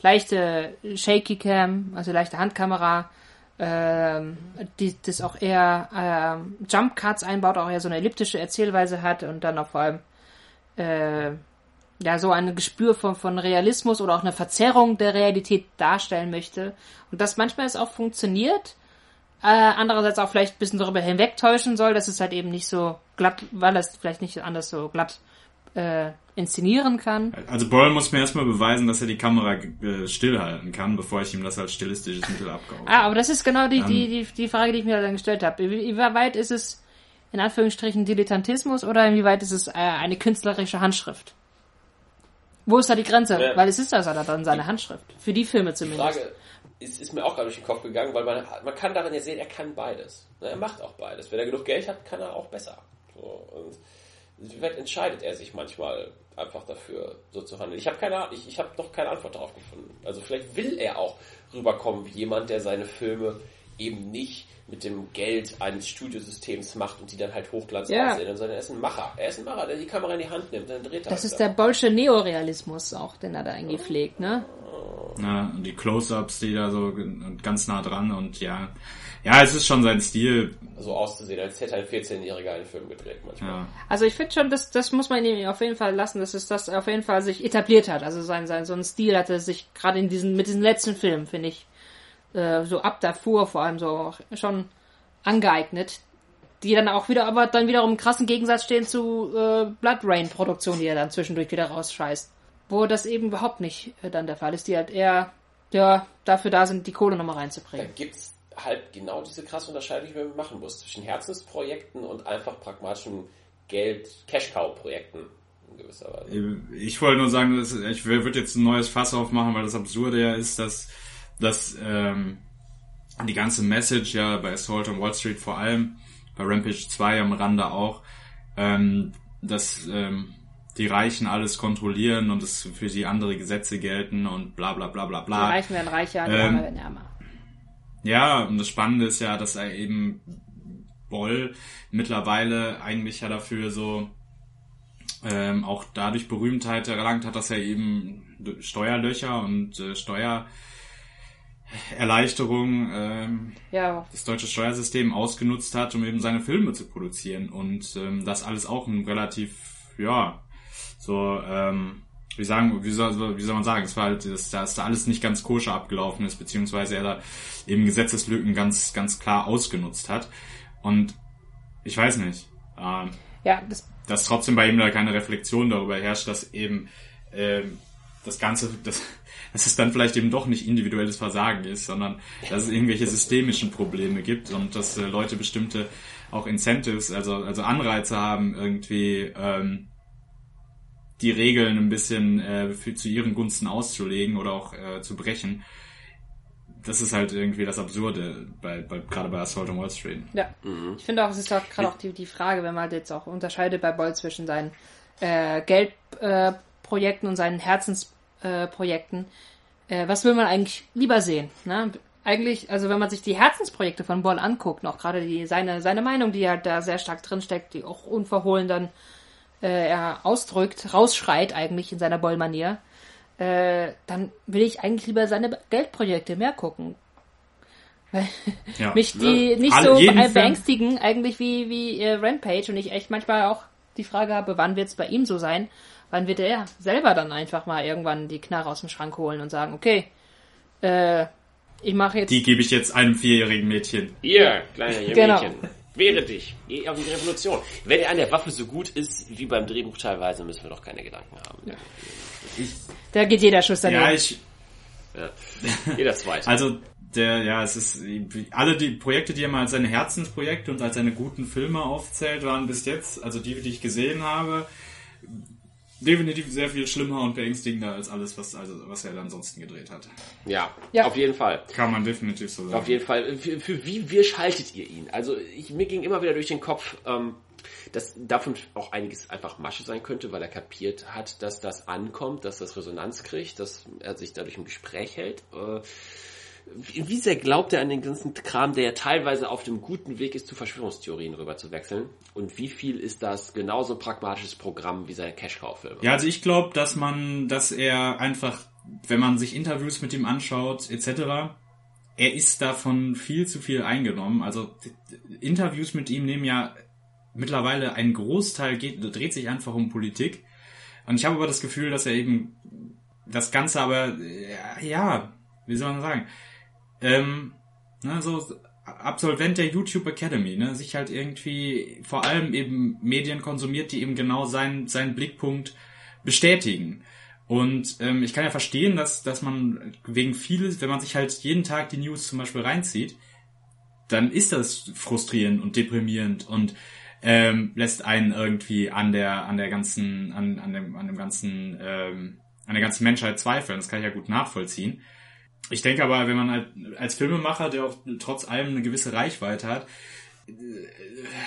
leichte Shaky Cam, also leichte Handkamera, ähm, die das auch eher ähm, Jump Cuts einbaut, auch eher so eine elliptische Erzählweise hat und dann auch vor allem äh, ja so ein Gespür von, von Realismus oder auch eine Verzerrung der Realität darstellen möchte. Und das manchmal es auch funktioniert, äh, andererseits auch vielleicht ein bisschen darüber hinwegtäuschen soll, dass es halt eben nicht so glatt, weil es vielleicht nicht anders so glatt äh, inszenieren kann. Also Boll muss mir erstmal beweisen, dass er die Kamera äh, stillhalten kann, bevor ich ihm das als stilistisches Mittel abkaufe. Ah, aber das ist genau die, die, die, die Frage, die ich mir dann gestellt habe. Wie weit ist es in Anführungsstrichen Dilettantismus oder inwieweit ist es äh, eine künstlerische Handschrift? Wo ist da die Grenze? Ja. Weil es ist das ja dann seine Handschrift. Für die Filme zumindest. Die Frage ist, ist mir auch gerade durch den Kopf gegangen, weil man, man kann daran ja sehen, er kann beides. Er macht auch beides. Wenn er genug Geld hat, kann er auch besser. So, und Vielleicht entscheidet er sich manchmal einfach dafür, so zu handeln. Ich habe keine Ahnung, ich, ich habe noch keine Antwort darauf gefunden. Also vielleicht will er auch rüberkommen wie jemand, der seine Filme eben nicht mit dem Geld eines Studiosystems macht und die dann halt Hochglanz ja. aussehen, sondern er ist ein Macher. Er ist ein Macher, der die Kamera in die Hand nimmt, dann dreht er. Das ist der Bolsche Neorealismus auch, den er da eingepflegt, ne? Ja, und die Close-Ups, die da so ganz nah dran und ja, ja, es ist schon sein Stil. So auszusehen, als hätte ein 14-Jähriger einen Film gedreht manchmal. Ja. Also ich finde schon, das, das muss man ihm auf jeden Fall lassen, dass es das auf jeden Fall sich etabliert hat. Also sein, sein so ein Stil hatte sich gerade in diesen, mit diesen letzten Filmen, finde ich, äh, so ab davor vor allem so schon angeeignet. Die dann auch wieder, aber dann wiederum im krassen Gegensatz stehen zu äh, Blood Rain Produktion, die er dann zwischendurch wieder rausscheißt. Wo das eben überhaupt nicht äh, dann der Fall ist, die halt eher ja, dafür da sind, die Kohle nochmal reinzubringen. Da gibt's halt genau diese krasse Unterscheidung, die man machen muss zwischen Herzensprojekten und einfach pragmatischen Geld, Cash-Cow-Projekten in gewisser Weise. Ich wollte nur sagen, dass ich würde jetzt ein neues Fass aufmachen, weil das Absurde ja ist, dass, dass ähm, die ganze Message ja bei Assault on Wall Street vor allem, bei Rampage 2 am Rande auch, ähm, dass ähm, die Reichen alles kontrollieren und es für sie andere Gesetze gelten und bla bla bla bla bla. Die Reichen werden reicher, die ähm, Armen werden ärmer. Ja, und das Spannende ist ja, dass er eben Boll mittlerweile eigentlich ja dafür so ähm, auch dadurch Berühmtheit erlangt hat, dass er eben Steuerlöcher und äh, Steuererleichterung ähm, ja. das deutsche Steuersystem ausgenutzt hat, um eben seine Filme zu produzieren. Und ähm, das alles auch ein relativ, ja, so ähm, wie sagen, wie soll, wie soll man sagen, es war halt, dass, dass da alles nicht ganz koscher abgelaufen ist, beziehungsweise er da eben Gesetzeslücken ganz, ganz klar ausgenutzt hat. Und ich weiß nicht, ähm, ja, das dass trotzdem bei ihm da keine Reflexion darüber herrscht, dass eben ähm, das Ganze, das, dass es dann vielleicht eben doch nicht individuelles Versagen ist, sondern dass es irgendwelche systemischen Probleme gibt und dass äh, Leute bestimmte auch Incentives, also, also Anreize haben, irgendwie ähm, die Regeln ein bisschen äh, für, zu ihren Gunsten auszulegen oder auch äh, zu brechen. Das ist halt irgendwie das Absurde, bei, bei, gerade bei Assault on Wall Street. Ja, mhm. ich finde auch, es ist auch gerade auch die, die Frage, wenn man halt jetzt auch unterscheidet bei Boll zwischen seinen äh, Geldprojekten äh, und seinen Herzensprojekten. Äh, was will man eigentlich lieber sehen? Ne? Eigentlich, also wenn man sich die Herzensprojekte von Boll anguckt, noch gerade die seine seine Meinung, die halt da sehr stark drinsteckt, die auch unverhohlen dann äh, er ausdrückt, rausschreit eigentlich in seiner Bollmanier, äh, dann will ich eigentlich lieber seine Geldprojekte mehr gucken. Weil ja, mich die nicht Alle, so beängstigen Film. eigentlich wie, wie äh, Rampage und ich echt manchmal auch die Frage habe, wann wird es bei ihm so sein? Wann wird er selber dann einfach mal irgendwann die Knarre aus dem Schrank holen und sagen, okay, äh, ich mache jetzt. Die gebe ich jetzt einem vierjährigen Mädchen. Ihr, kleiner genau. Wehre dich. Geh auf die Revolution. Wenn er an der Waffe so gut ist wie beim Drehbuch teilweise, müssen wir doch keine Gedanken haben. Ja. Ich, da geht jeder Schuss daneben. Ja, ich. Ja. Jeder zweite. Also, der, ja, es ist, alle die Projekte, die er mal als seine Herzensprojekte und als seine guten Filme aufzählt, waren bis jetzt, also die, die ich gesehen habe, definitiv sehr viel schlimmer und beängstigender als alles, was, also, was er ansonsten gedreht hat. Ja, ja, auf jeden Fall. Kann man definitiv so sagen. Auf jeden Fall. Für, für wie wir schaltet ihr ihn? Also ich, mir ging immer wieder durch den Kopf, ähm, dass davon auch einiges einfach Masche sein könnte, weil er kapiert hat, dass das ankommt, dass das Resonanz kriegt, dass er sich dadurch im Gespräch hält. Äh, wie sehr glaubt er an den ganzen Kram, der ja teilweise auf dem guten Weg ist, zu Verschwörungstheorien rüber zu wechseln? Und wie viel ist das genauso pragmatisches Programm wie seine Cash-Cow-Filme? Ja, also ich glaube, dass man, dass er einfach, wenn man sich Interviews mit ihm anschaut, etc., er ist davon viel zu viel eingenommen. Also Interviews mit ihm nehmen ja mittlerweile einen Großteil geht, dreht sich einfach um Politik. Und ich habe aber das Gefühl, dass er eben das Ganze aber, ja, wie soll man sagen, ähm, ne, so Absolvent der YouTube Academy, ne, sich halt irgendwie vor allem eben Medien konsumiert, die eben genau seinen, seinen Blickpunkt bestätigen. Und ähm, ich kann ja verstehen, dass, dass man wegen vieles, wenn man sich halt jeden Tag die News zum Beispiel reinzieht, dann ist das frustrierend und deprimierend und ähm, lässt einen irgendwie an der an der ganzen an, an dem an dem ganzen ähm, an der ganzen Menschheit zweifeln. Das kann ich ja gut nachvollziehen. Ich denke aber, wenn man halt als Filmemacher, der auch trotz allem eine gewisse Reichweite hat, äh,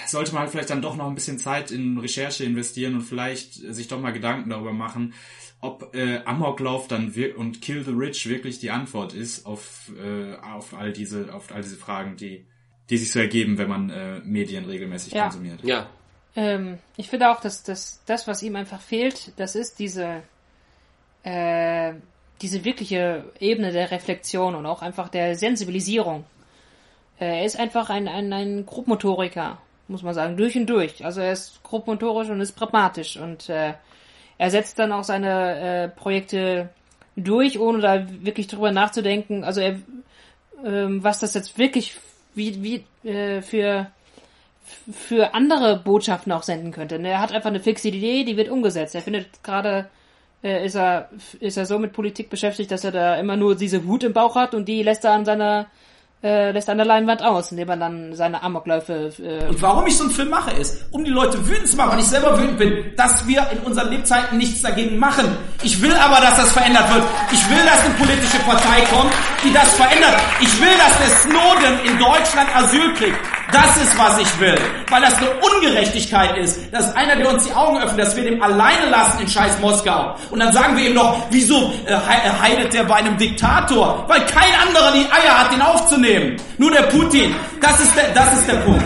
sollte man halt vielleicht dann doch noch ein bisschen Zeit in Recherche investieren und vielleicht sich doch mal Gedanken darüber machen, ob äh, Amoklauf dann wir und Kill the Rich wirklich die Antwort ist auf, äh, auf all diese auf all diese Fragen, die die sich so ergeben, wenn man äh, Medien regelmäßig ja. konsumiert. Ja. Ähm, ich finde auch, dass das, das, was ihm einfach fehlt, das ist diese, äh, diese wirkliche Ebene der Reflexion und auch einfach der Sensibilisierung. Er ist einfach ein, ein, ein Grobmotoriker, muss man sagen, durch und durch. Also er ist grobmotorisch und ist pragmatisch und äh, er setzt dann auch seine äh, Projekte durch, ohne da wirklich drüber nachzudenken. Also er, ähm, was das jetzt wirklich wie, wie äh, für für andere Botschaften auch senden könnte. Er hat einfach eine fixe Idee, die wird umgesetzt. Er findet gerade äh, ist er ist er so mit Politik beschäftigt, dass er da immer nur diese Wut im Bauch hat und die lässt er an seiner äh, lässt an der Leinwand aus, indem er dann seine Amokläufe. Äh und warum ich so einen Film mache, ist, um die Leute wütend zu machen, weil ich selber wütend bin, dass wir in unseren Lebzeiten nichts dagegen machen. Ich will aber, dass das verändert wird. Ich will, dass eine politische Partei kommt, die das verändert. Ich will, dass der Snowden in Deutschland Asyl kriegt. Das ist, was ich will. Weil das eine Ungerechtigkeit ist. Dass einer, der uns die Augen öffnet, dass wir dem alleine lassen in scheiß Moskau. Und dann sagen wir ihm noch, wieso äh, heidet der bei einem Diktator? Weil kein anderer die Eier hat, den aufzunehmen. Nur der Putin. Das ist der, das ist der Punkt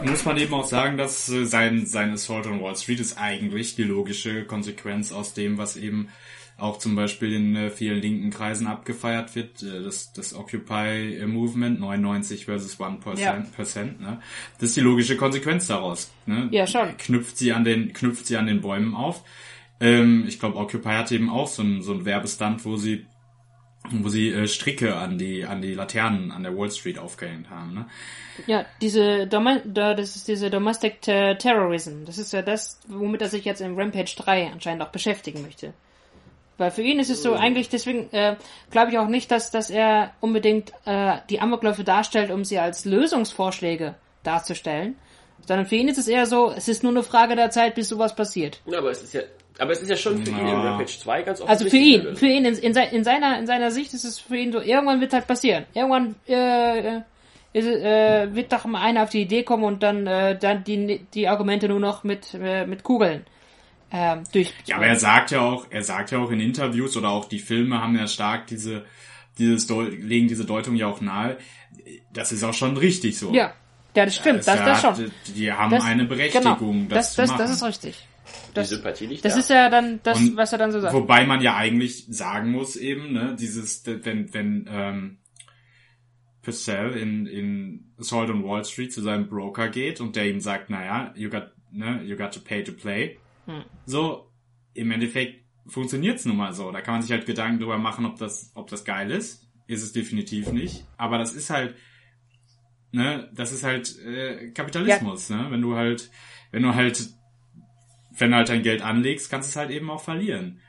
muss man eben auch sagen, dass äh, sein, sein Assault on Wall Street ist eigentlich die logische Konsequenz aus dem, was eben auch zum Beispiel in äh, vielen linken Kreisen abgefeiert wird, äh, das, das Occupy Movement, 99 versus 1%, ja. Percent, ne? Das ist die logische Konsequenz daraus. Ne? Ja, schon. Knüpft sie an den, knüpft sie an den Bäumen auf. Ähm, ich glaube, Occupy hat eben auch so ein, so ein Werbestand, wo sie wo sie äh, Stricke an die an die Laternen an der Wall Street aufgehängt haben. Ne? Ja, diese Dom das ist diese Domestic Terrorism. Das ist ja das, womit er sich jetzt in Rampage 3 anscheinend auch beschäftigen möchte. Weil für ihn ist es so eigentlich, deswegen äh, glaube ich auch nicht, dass, dass er unbedingt äh, die Amokläufe darstellt, um sie als Lösungsvorschläge darzustellen. Sondern für ihn ist es eher so, es ist nur eine Frage der Zeit, bis sowas passiert. Ja, aber es ist ja, aber es ist ja schon für ja. ihn in Rampage 2 ganz oft. Also für ihn, für ihn, in, in, in, seiner, in seiner Sicht ist es für ihn so, irgendwann wird halt passieren. Irgendwann äh, ist, äh, wird doch mal einer auf die Idee kommen und dann, äh, dann die, die Argumente nur noch mit, äh, mit Kugeln ähm, durch. Ja, aber er sagt ja auch, er sagt ja auch in Interviews oder auch die Filme haben ja stark diese, dieses legen diese Deutung ja auch nahe. Das ist auch schon richtig so. Ja, ja das stimmt, das, das, das schon. Die haben das, eine Berechtigung, genau, das, das, das, das ist richtig. Das, die Sympathie nicht das da. ist ja dann das, Und was er dann so sagt. Wobei man ja eigentlich sagen muss eben, ne, dieses, wenn, wenn, ähm, Purcell in, in Assault on Wall Street zu seinem Broker geht und der ihm sagt, naja, you got, ne, you got to pay to play, hm. So, im Endeffekt funktioniert's nun mal so. Da kann man sich halt Gedanken drüber machen, ob das, ob das geil ist. Ist es definitiv nicht. Aber das ist halt, ne, das ist halt äh, Kapitalismus, ja. ne? Wenn du halt, wenn du halt, wenn du halt dein Geld anlegst, kannst du es halt eben auch verlieren.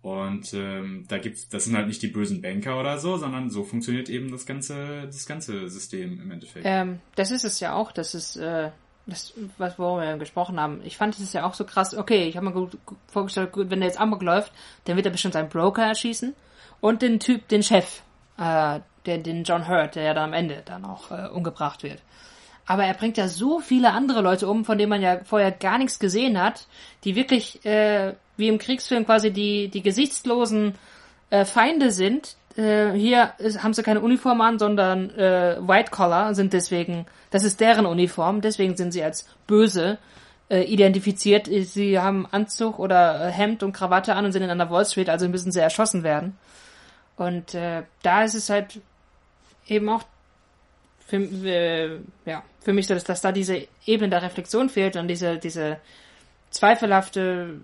Und ähm, da gibt's, das sind halt nicht die bösen Banker oder so, sondern so funktioniert eben das ganze, das ganze System im Endeffekt. Ähm, das ist es ja auch, das ist äh, das, was worüber wir gesprochen haben. Ich fand es ja auch so krass. Okay, ich habe mir gut vorgestellt, gut, wenn der jetzt Amok läuft, dann wird er bestimmt seinen Broker erschießen und den Typ, den Chef, äh, den, den John Hurt, der ja dann am Ende dann auch äh, umgebracht wird. Aber er bringt ja so viele andere Leute um, von denen man ja vorher gar nichts gesehen hat, die wirklich äh, wie im Kriegsfilm quasi die die gesichtslosen äh, Feinde sind, äh, hier ist, haben sie keine Uniform an, sondern äh, White Collar sind deswegen, das ist deren Uniform, deswegen sind sie als böse äh, identifiziert. Sie haben Anzug oder Hemd und Krawatte an und sind in einer Wall Street, also müssen sie erschossen werden. Und äh, da ist es halt eben auch für, äh, ja, für mich so, dass, dass da diese Ebene der Reflexion fehlt und diese, diese zweifelhafte,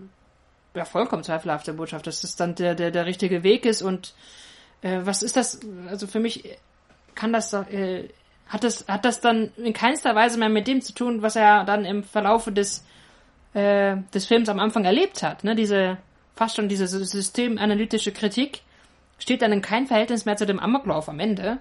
ja, vollkommen zweifelhafte Botschaft, dass das dann der, der, der richtige Weg ist und äh, was ist das? Also für mich kann das äh, hat das, hat das dann in keinster Weise mehr mit dem zu tun, was er dann im Verlaufe des, äh, des Films am Anfang erlebt hat. Ne? Diese, fast schon diese systemanalytische Kritik steht dann in kein Verhältnis mehr zu dem Amoklauf am Ende,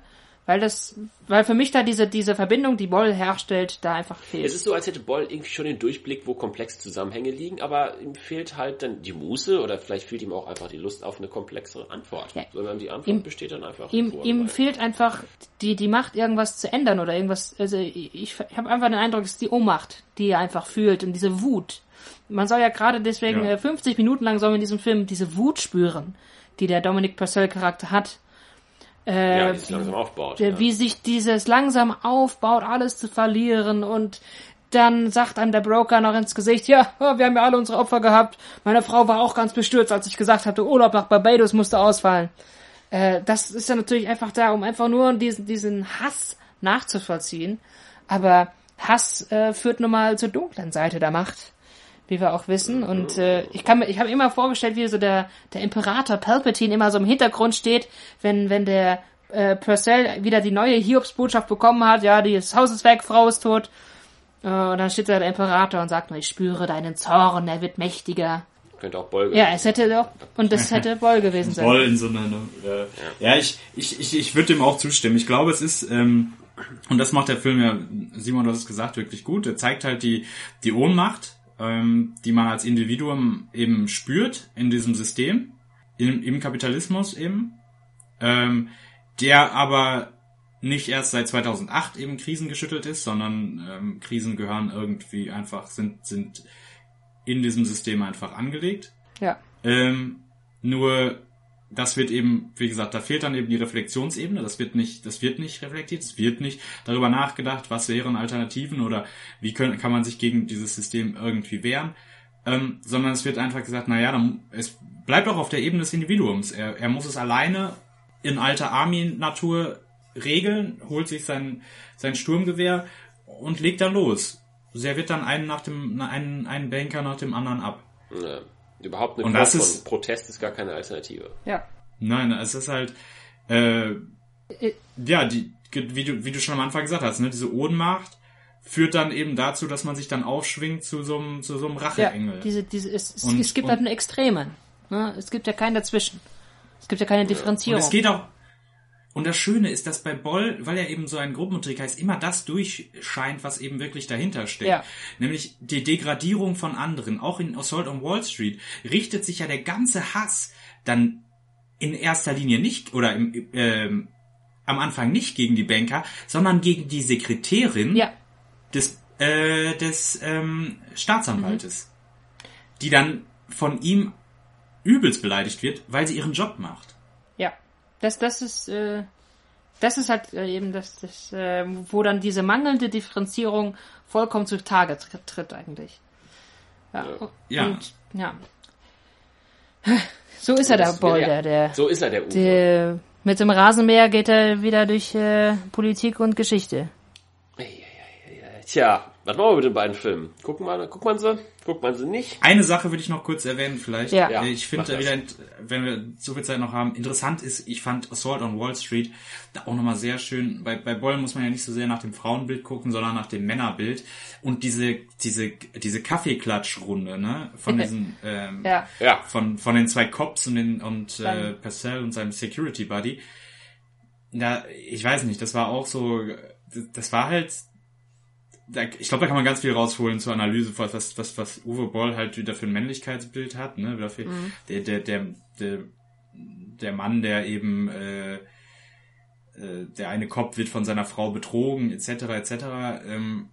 weil das, weil für mich da diese, diese Verbindung, die Boll herstellt, da einfach fehlt. Es ist so, als hätte Boll irgendwie schon den Durchblick, wo komplexe Zusammenhänge liegen, aber ihm fehlt halt dann die Muße oder vielleicht fehlt ihm auch einfach die Lust auf eine komplexere Antwort. Ja. Sondern die Antwort ihm, besteht dann einfach. Ihm, ihm fehlt einfach die, die Macht, irgendwas zu ändern oder irgendwas, also ich, ich habe einfach den Eindruck, es ist die Ohnmacht, die er einfach fühlt und diese Wut. Man soll ja gerade deswegen ja. 50 äh, Minuten lang soll man in diesem Film diese Wut spüren, die der Dominic Purcell Charakter hat äh, ja, wie, langsam aufbaut. Ja. Wie sich dieses langsam aufbaut, alles zu verlieren und dann sagt einem der Broker noch ins Gesicht, ja, wir haben ja alle unsere Opfer gehabt. Meine Frau war auch ganz bestürzt, als ich gesagt hatte, Urlaub nach Barbados musste ausfallen. Äh, das ist ja natürlich einfach da, um einfach nur diesen, diesen Hass nachzuvollziehen. Aber Hass äh, führt nun mal zur dunklen Seite der Macht, wie wir auch wissen. Und äh, ich kann mir, ich habe immer vorgestellt, wie so der, der Imperator Palpatine immer so im Hintergrund steht, wenn, wenn der äh, Purcell wieder die neue Hiobsbotschaft bekommen hat, ja, das Haus ist weg, Frau ist tot. Äh, und dann steht da der Imperator und sagt, ich spüre deinen Zorn, er wird mächtiger. Könnte auch Boll Ja, es hätte doch, und das hätte Boll gewesen sein. Boll in so einer, äh, ja, ich, ich, ich, ich würde dem auch zustimmen. Ich glaube, es ist, ähm, und das macht der Film ja, Simon, du hast es gesagt, wirklich gut. Er zeigt halt die, die Ohnmacht, ähm, die man als Individuum eben spürt in diesem System, im, im Kapitalismus eben. Ähm, der aber nicht erst seit 2008 eben krisengeschüttelt ist, sondern ähm, Krisen gehören irgendwie einfach, sind, sind in diesem System einfach angelegt. Ja. Ähm, nur das wird eben, wie gesagt, da fehlt dann eben die Reflexionsebene, das wird nicht, das wird nicht reflektiert, es wird nicht darüber nachgedacht, was wären Alternativen oder wie können, kann man sich gegen dieses System irgendwie wehren, ähm, sondern es wird einfach gesagt, naja, dann, es bleibt auch auf der Ebene des Individuums. Er, er muss es alleine in alter Army-Natur regeln, holt sich sein, sein Sturmgewehr und legt dann los. Er wird dann einen nach dem, einen, einen Banker nach dem anderen ab. Ja, überhaupt eine und das ist, Protest ist gar keine Alternative. Ja. Nein, es ist halt, äh, ja, die, wie du, wie du schon am Anfang gesagt hast, ne, diese Ohnmacht führt dann eben dazu, dass man sich dann aufschwingt zu so einem, zu so einem Racheengel. Ja, diese, diese, es, es, und, es gibt und, halt eine Extreme. Ne? Es gibt ja keinen dazwischen. Es gibt ja keine Differenzierung. Und es geht auch. Und das Schöne ist, dass bei Boll, weil er eben so ein Gruppentrick heißt, immer das durchscheint, was eben wirklich dahinter steckt. Ja. Nämlich die Degradierung von anderen. Auch in Assault on Wall Street richtet sich ja der ganze Hass dann in erster Linie nicht oder im, äh, am Anfang nicht gegen die Banker, sondern gegen die Sekretärin ja. des, äh, des ähm, Staatsanwaltes, mhm. die dann von ihm übelst beleidigt wird, weil sie ihren Job macht. Das, das ist, äh, das ist halt äh, eben das, das äh, wo dann diese mangelnde Differenzierung vollkommen zutage tritt eigentlich. Ja. ja. Und, ja. So ist so er, der Boll, der, der. So ist er, der Uwe. Der, mit dem Rasenmäher geht er wieder durch äh, Politik und Geschichte. Tja, was machen wir mit den beiden Filmen? Gucken wir, guckt man sie? Guckt man sie nicht? Eine Sache würde ich noch kurz erwähnen, vielleicht. Ja. ja ich finde wieder, wenn wir so viel Zeit noch haben, interessant ist, ich fand Assault on Wall Street da auch nochmal sehr schön. Bei, bei Boyle muss man ja nicht so sehr nach dem Frauenbild gucken, sondern nach dem Männerbild. Und diese, diese, diese Kaffeeklatschrunde, ne, von diesen, ähm, ja. ja. von, von den zwei Cops und den, und, äh, Purcell und seinem Security Buddy. Da, ich weiß nicht, das war auch so, das war halt da, ich glaube, da kann man ganz viel rausholen zur Analyse, was, was, was Uwe Boll halt wieder für ein Männlichkeitsbild hat, ne? Dafür, mhm. der, der, der, der, der Mann, der eben äh, äh, der eine Kopf wird von seiner Frau betrogen, etc. etc. Ähm,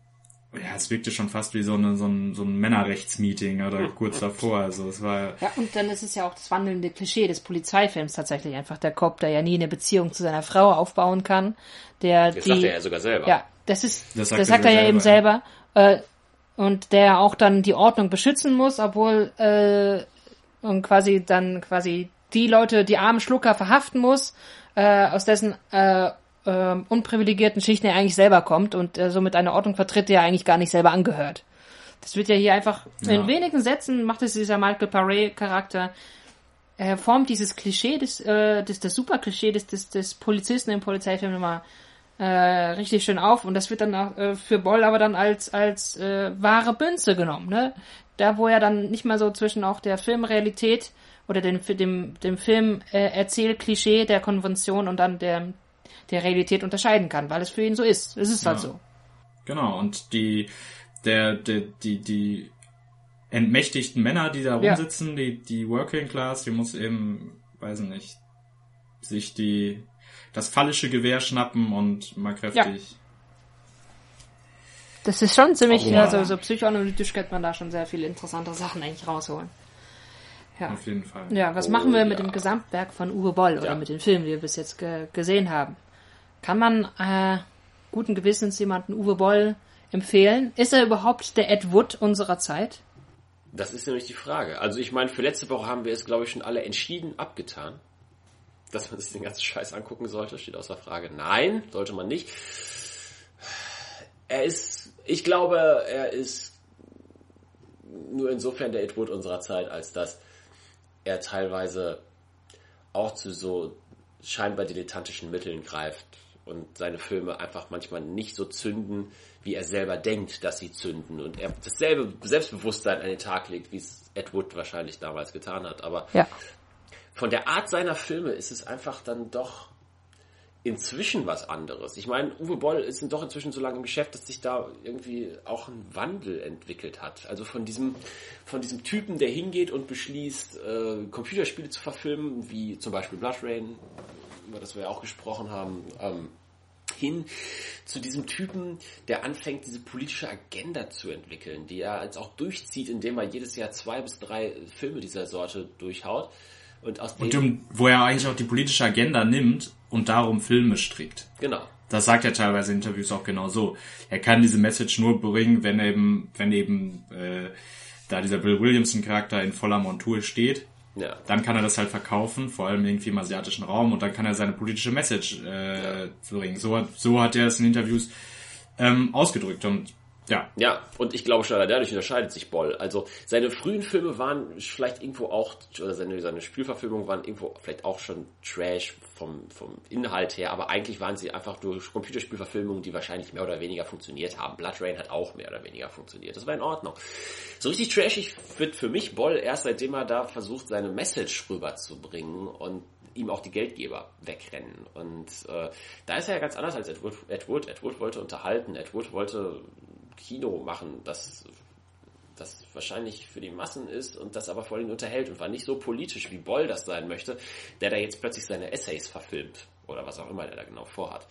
ja, es wirkte schon fast wie so, eine, so ein, so ein Männerrechtsmeeting oder kurz davor. Also es war. Ja, und dann ist es ja auch das wandelnde Klischee des Polizeifilms tatsächlich einfach der Kopf, der ja nie eine Beziehung zu seiner Frau aufbauen kann. Der das die, sagt er ja sogar selber. Ja, das ist, das sagt, das sagt er, ja eben selber. Äh, und der auch dann die Ordnung beschützen muss, obwohl äh, und quasi dann quasi die Leute, die armen Schlucker verhaften muss, äh, aus dessen äh, äh, unprivilegierten Schichten er eigentlich selber kommt und äh, somit eine Ordnung vertritt, die er eigentlich gar nicht selber angehört. Das wird ja hier einfach ja. in wenigen Sätzen macht es dieser Michael Paré Charakter er formt dieses Klischee des, äh, des, das Super-Klischee des, des, des Polizisten im Polizeifilm nochmal äh, richtig schön auf und das wird dann auch, äh, für Boll aber dann als als äh, wahre Bünze genommen, ne? Da wo er dann nicht mal so zwischen auch der Filmrealität oder dem dem dem Film äh, Erzählklischee der Konvention und dann der der Realität unterscheiden kann, weil es für ihn so ist. Es ist halt ja. halt so. Genau und die der, der die die entmächtigten Männer, die da rumsitzen, ja. die die Working Class, die muss eben, weiß nicht, sich die das fallische Gewehr schnappen und mal kräftig. Ja. Das ist schon ziemlich, oh, also so psychoanalytisch könnte man da schon sehr viele interessante Sachen eigentlich rausholen. Ja. Auf jeden Fall. Ja, was oh, machen wir ja. mit dem Gesamtwerk von Uwe Boll oder ja. mit den Filmen, die wir bis jetzt ge gesehen haben? Kann man äh, guten Gewissens jemanden Uwe Boll empfehlen? Ist er überhaupt der Ed Wood unserer Zeit? Das ist nämlich die Frage. Also ich meine, für letzte Woche haben wir es, glaube ich, schon alle entschieden abgetan dass man sich den ganzen Scheiß angucken sollte, steht außer Frage. Nein, sollte man nicht. Er ist, ich glaube, er ist nur insofern der Ed Wood unserer Zeit, als dass er teilweise auch zu so scheinbar dilettantischen Mitteln greift und seine Filme einfach manchmal nicht so zünden, wie er selber denkt, dass sie zünden und er dasselbe Selbstbewusstsein an den Tag legt, wie es Ed Wood wahrscheinlich damals getan hat. Aber ja von der Art seiner Filme ist es einfach dann doch inzwischen was anderes. Ich meine, Uwe Boll ist doch inzwischen so lange im Geschäft, dass sich da irgendwie auch ein Wandel entwickelt hat. Also von diesem, von diesem Typen, der hingeht und beschließt, äh, Computerspiele zu verfilmen, wie zum Beispiel Blood Rain, über das wir ja auch gesprochen haben, ähm, hin zu diesem Typen, der anfängt, diese politische Agenda zu entwickeln, die er als auch durchzieht, indem er jedes Jahr zwei bis drei Filme dieser Sorte durchhaut. Und, aus und um, wo er eigentlich auch die politische Agenda nimmt und darum Filme strickt. Genau. Das sagt er teilweise in Interviews auch genau so. Er kann diese Message nur bringen, wenn eben, wenn eben äh, da dieser Bill Williamson Charakter in voller Montur steht. Ja. Dann kann er das halt verkaufen, vor allem irgendwie im asiatischen Raum, und dann kann er seine politische Message äh, ja. bringen. So hat, so hat er es in Interviews ähm, ausgedrückt. Und ja. Ja, und ich glaube schon, dadurch unterscheidet sich Boll. Also seine frühen Filme waren vielleicht irgendwo auch, oder seine, seine Spielverfilmungen waren irgendwo vielleicht auch schon Trash vom, vom Inhalt her, aber eigentlich waren sie einfach durch Computerspielverfilmungen, die wahrscheinlich mehr oder weniger funktioniert haben. Blood Rain hat auch mehr oder weniger funktioniert. Das war in Ordnung. So richtig trashig wird für mich Boll erst seitdem er da versucht, seine Message rüberzubringen und ihm auch die Geldgeber wegrennen. Und äh, da ist er ja ganz anders als Ed Wood. Ed wollte unterhalten, Ed Wood wollte Kino machen, das, das wahrscheinlich für die Massen ist und das aber vor allem unterhält und war nicht so politisch, wie Boll das sein möchte, der da jetzt plötzlich seine Essays verfilmt oder was auch immer der da genau vorhat.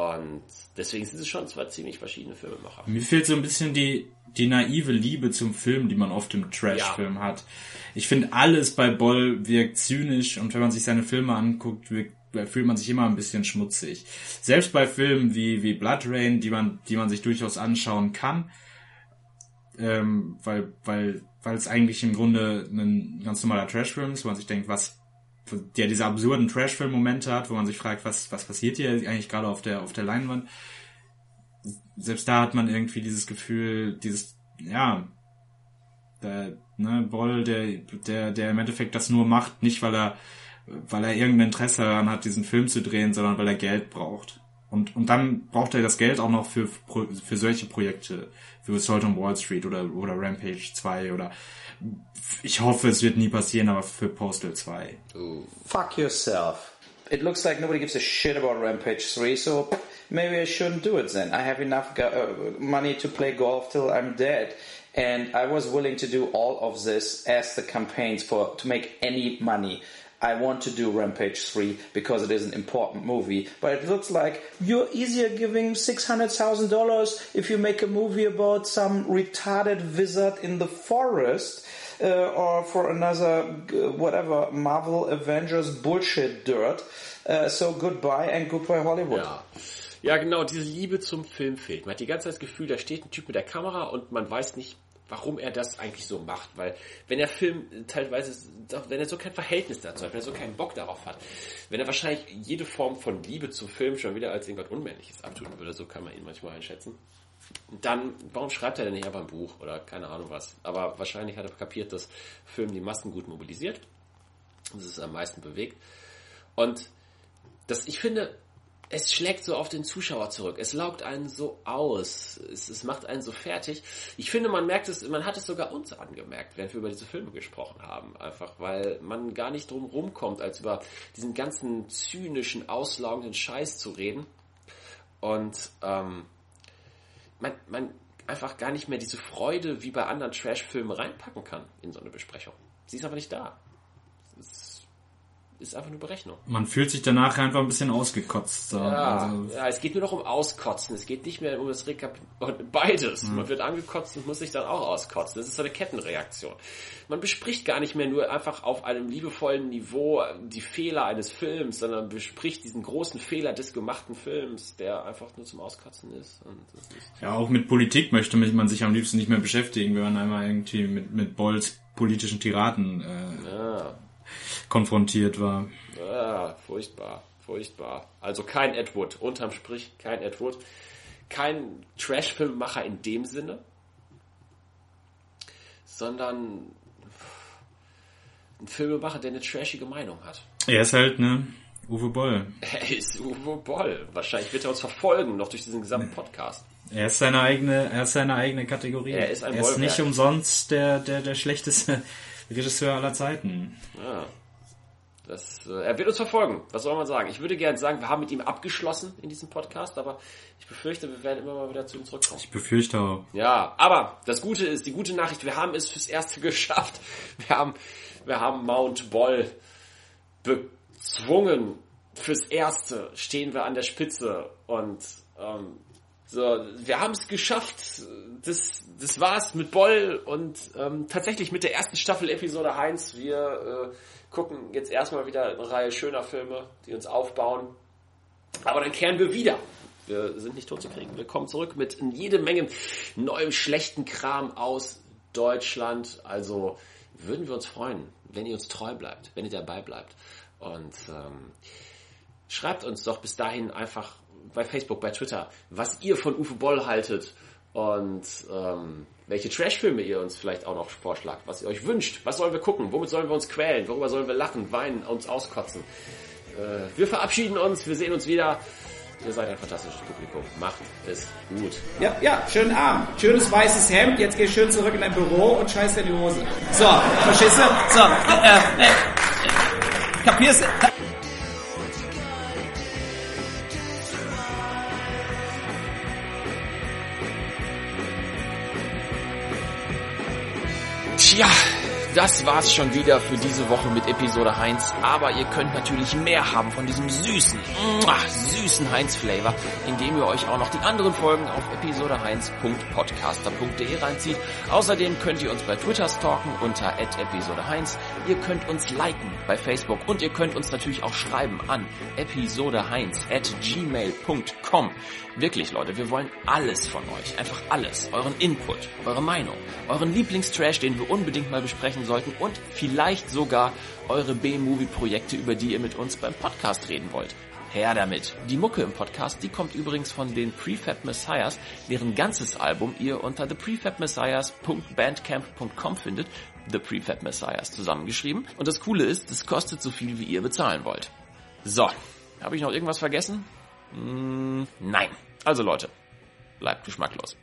Und deswegen sind es schon zwei ziemlich verschiedene Filmemacher. Mir fehlt so ein bisschen die, die naive Liebe zum Film, die man oft im Trash-Film ja. hat. Ich finde, alles bei Boll wirkt zynisch und wenn man sich seine Filme anguckt, wirkt fühlt man sich immer ein bisschen schmutzig. Selbst bei Filmen wie, wie Blood Rain, die man, die man sich durchaus anschauen kann, ähm, weil, weil, weil es eigentlich im Grunde ein ganz normaler Trashfilm ist, wo man sich denkt, was, der diese absurden Trashfilm-Momente hat, wo man sich fragt, was, was passiert hier eigentlich gerade auf der, auf der Leinwand. Selbst da hat man irgendwie dieses Gefühl, dieses, ja, der, ne, Boll, der, der, der im Endeffekt das nur macht, nicht weil er, weil er irgendein Interesse daran hat, diesen Film zu drehen, sondern weil er Geld braucht. Und, und dann braucht er das Geld auch noch für, für solche Projekte, für Assault on Wall Street oder, oder Rampage 2 oder ich hoffe, es wird nie passieren, aber für Postal 2. Ooh. Fuck yourself. It looks like nobody gives a shit about Rampage 3, so maybe I shouldn't do it then. I have enough uh, money to play golf till I'm dead. And I was willing to do all of this as the campaigns for to make any money. I want to do Rampage 3 because it is an important movie. But it looks like you're easier giving $600,000 if you make a movie about some retarded wizard in the forest. Uh, or for another uh, whatever Marvel Avengers bullshit dirt. Uh, so goodbye and goodbye Hollywood. Ja. ja, genau, diese Liebe zum Film fehlt. Man hat die ganze Zeit das Gefühl, da steht ein Typ mit der Kamera und man weiß nicht, warum er das eigentlich so macht, weil wenn der Film teilweise, wenn er so kein Verhältnis dazu hat, wenn er so keinen Bock darauf hat, wenn er wahrscheinlich jede Form von Liebe zum Film schon wieder als irgendwas Unmännliches abtun würde, so kann man ihn manchmal einschätzen, dann, warum schreibt er denn nicht einfach ein Buch oder keine Ahnung was? Aber wahrscheinlich hat er kapiert, dass Film die Massen gut mobilisiert, dass es am meisten bewegt und das, ich finde, es schlägt so auf den Zuschauer zurück. Es laugt einen so aus. Es, es, macht einen so fertig. Ich finde, man merkt es, man hat es sogar uns angemerkt, während wir über diese Filme gesprochen haben. Einfach, weil man gar nicht drum rumkommt, als über diesen ganzen zynischen, auslaugenden Scheiß zu reden. Und ähm, man, man einfach gar nicht mehr diese Freude wie bei anderen Trash-Filmen reinpacken kann in so eine Besprechung. Sie ist aber nicht da. Es ist einfach nur Berechnung. Man fühlt sich danach einfach ein bisschen ausgekotzt. Ja, also. ja, es geht nur noch um Auskotzen. Es geht nicht mehr um das Rekapitulieren. Beides. Mhm. Man wird angekotzt und muss sich dann auch auskotzen. Das ist so eine Kettenreaktion. Man bespricht gar nicht mehr nur einfach auf einem liebevollen Niveau die Fehler eines Films, sondern bespricht diesen großen Fehler des gemachten Films, der einfach nur zum Auskotzen ist. ist ja, auch mit Politik möchte man sich am liebsten nicht mehr beschäftigen, wenn man einmal irgendwie mit, mit Bolls politischen Tiraden äh, ja konfrontiert war. Ja, furchtbar, furchtbar. Also kein Ed Wood, unterm Strich kein Ed Wood. Kein Trash-Filmemacher in dem Sinne, sondern ein Filmemacher, der eine trashige Meinung hat. Er ist halt, ne, Uwe Boll. Er ist Uwe Boll. Wahrscheinlich wird er uns verfolgen, noch durch diesen gesamten Podcast. Er ist seine eigene, er ist seine eigene Kategorie. Er ist ein Er ist nicht umsonst der, der, der schlechteste Regisseur aller Zeiten. Ja. Das, äh, er wird uns verfolgen. Was soll man sagen? Ich würde gerne sagen, wir haben mit ihm abgeschlossen in diesem Podcast, aber ich befürchte, wir werden immer mal wieder zu ihm zurückkommen. Ich befürchte auch. Ja, aber das Gute ist, die gute Nachricht, wir haben es fürs Erste geschafft. Wir haben, wir haben Mount Boll bezwungen. Fürs Erste stehen wir an der Spitze und ähm, so, wir haben es geschafft. Das, das war's mit Boll und ähm, tatsächlich mit der ersten Staffel Episode 1. Wir äh, gucken jetzt erstmal wieder eine Reihe schöner Filme, die uns aufbauen. Aber dann kehren wir wieder. Wir sind nicht tot zu kriegen. Wir kommen zurück mit jede Menge neuem schlechten Kram aus Deutschland. Also würden wir uns freuen, wenn ihr uns treu bleibt, wenn ihr dabei bleibt. Und ähm, schreibt uns doch bis dahin einfach bei Facebook, bei Twitter, was ihr von Uwe Boll haltet und ähm, welche Trashfilme ihr uns vielleicht auch noch vorschlagt, was ihr euch wünscht. Was sollen wir gucken? Womit sollen wir uns quälen? Worüber sollen wir lachen, weinen, uns auskotzen? Äh, wir verabschieden uns, wir sehen uns wieder. Ihr seid ein fantastisches Publikum. Macht es gut. Ja, ja, schönen Abend. Schönes weißes Hemd. Jetzt geh schön zurück in dein Büro und scheiß dir die Hose. So, du? So, äh, äh, kapierst du? Das war's schon wieder für diese Woche mit Episode Heinz. Aber ihr könnt natürlich mehr haben von diesem süßen, süßen Heinz-Flavor, indem ihr euch auch noch die anderen Folgen auf episodeheinz.podcaster.de reinzieht. Außerdem könnt ihr uns bei Twitter stalken unter episodeheinz. Ihr könnt uns liken bei Facebook und ihr könnt uns natürlich auch schreiben an episodeheinz at gmail.com. Wirklich, Leute, wir wollen alles von euch. Einfach alles. Euren Input, eure Meinung, euren Lieblingstrash, den wir unbedingt mal besprechen sollten und vielleicht sogar eure B-Movie-Projekte, über die ihr mit uns beim Podcast reden wollt. Her damit. Die Mucke im Podcast, die kommt übrigens von den Prefab Messiahs, deren ganzes Album ihr unter theprefabmessiahs.bandcamp.com findet. The Prefab Messiahs zusammengeschrieben. Und das Coole ist, es kostet so viel, wie ihr bezahlen wollt. So, habe ich noch irgendwas vergessen? Mm, nein. Also Leute, bleibt geschmacklos.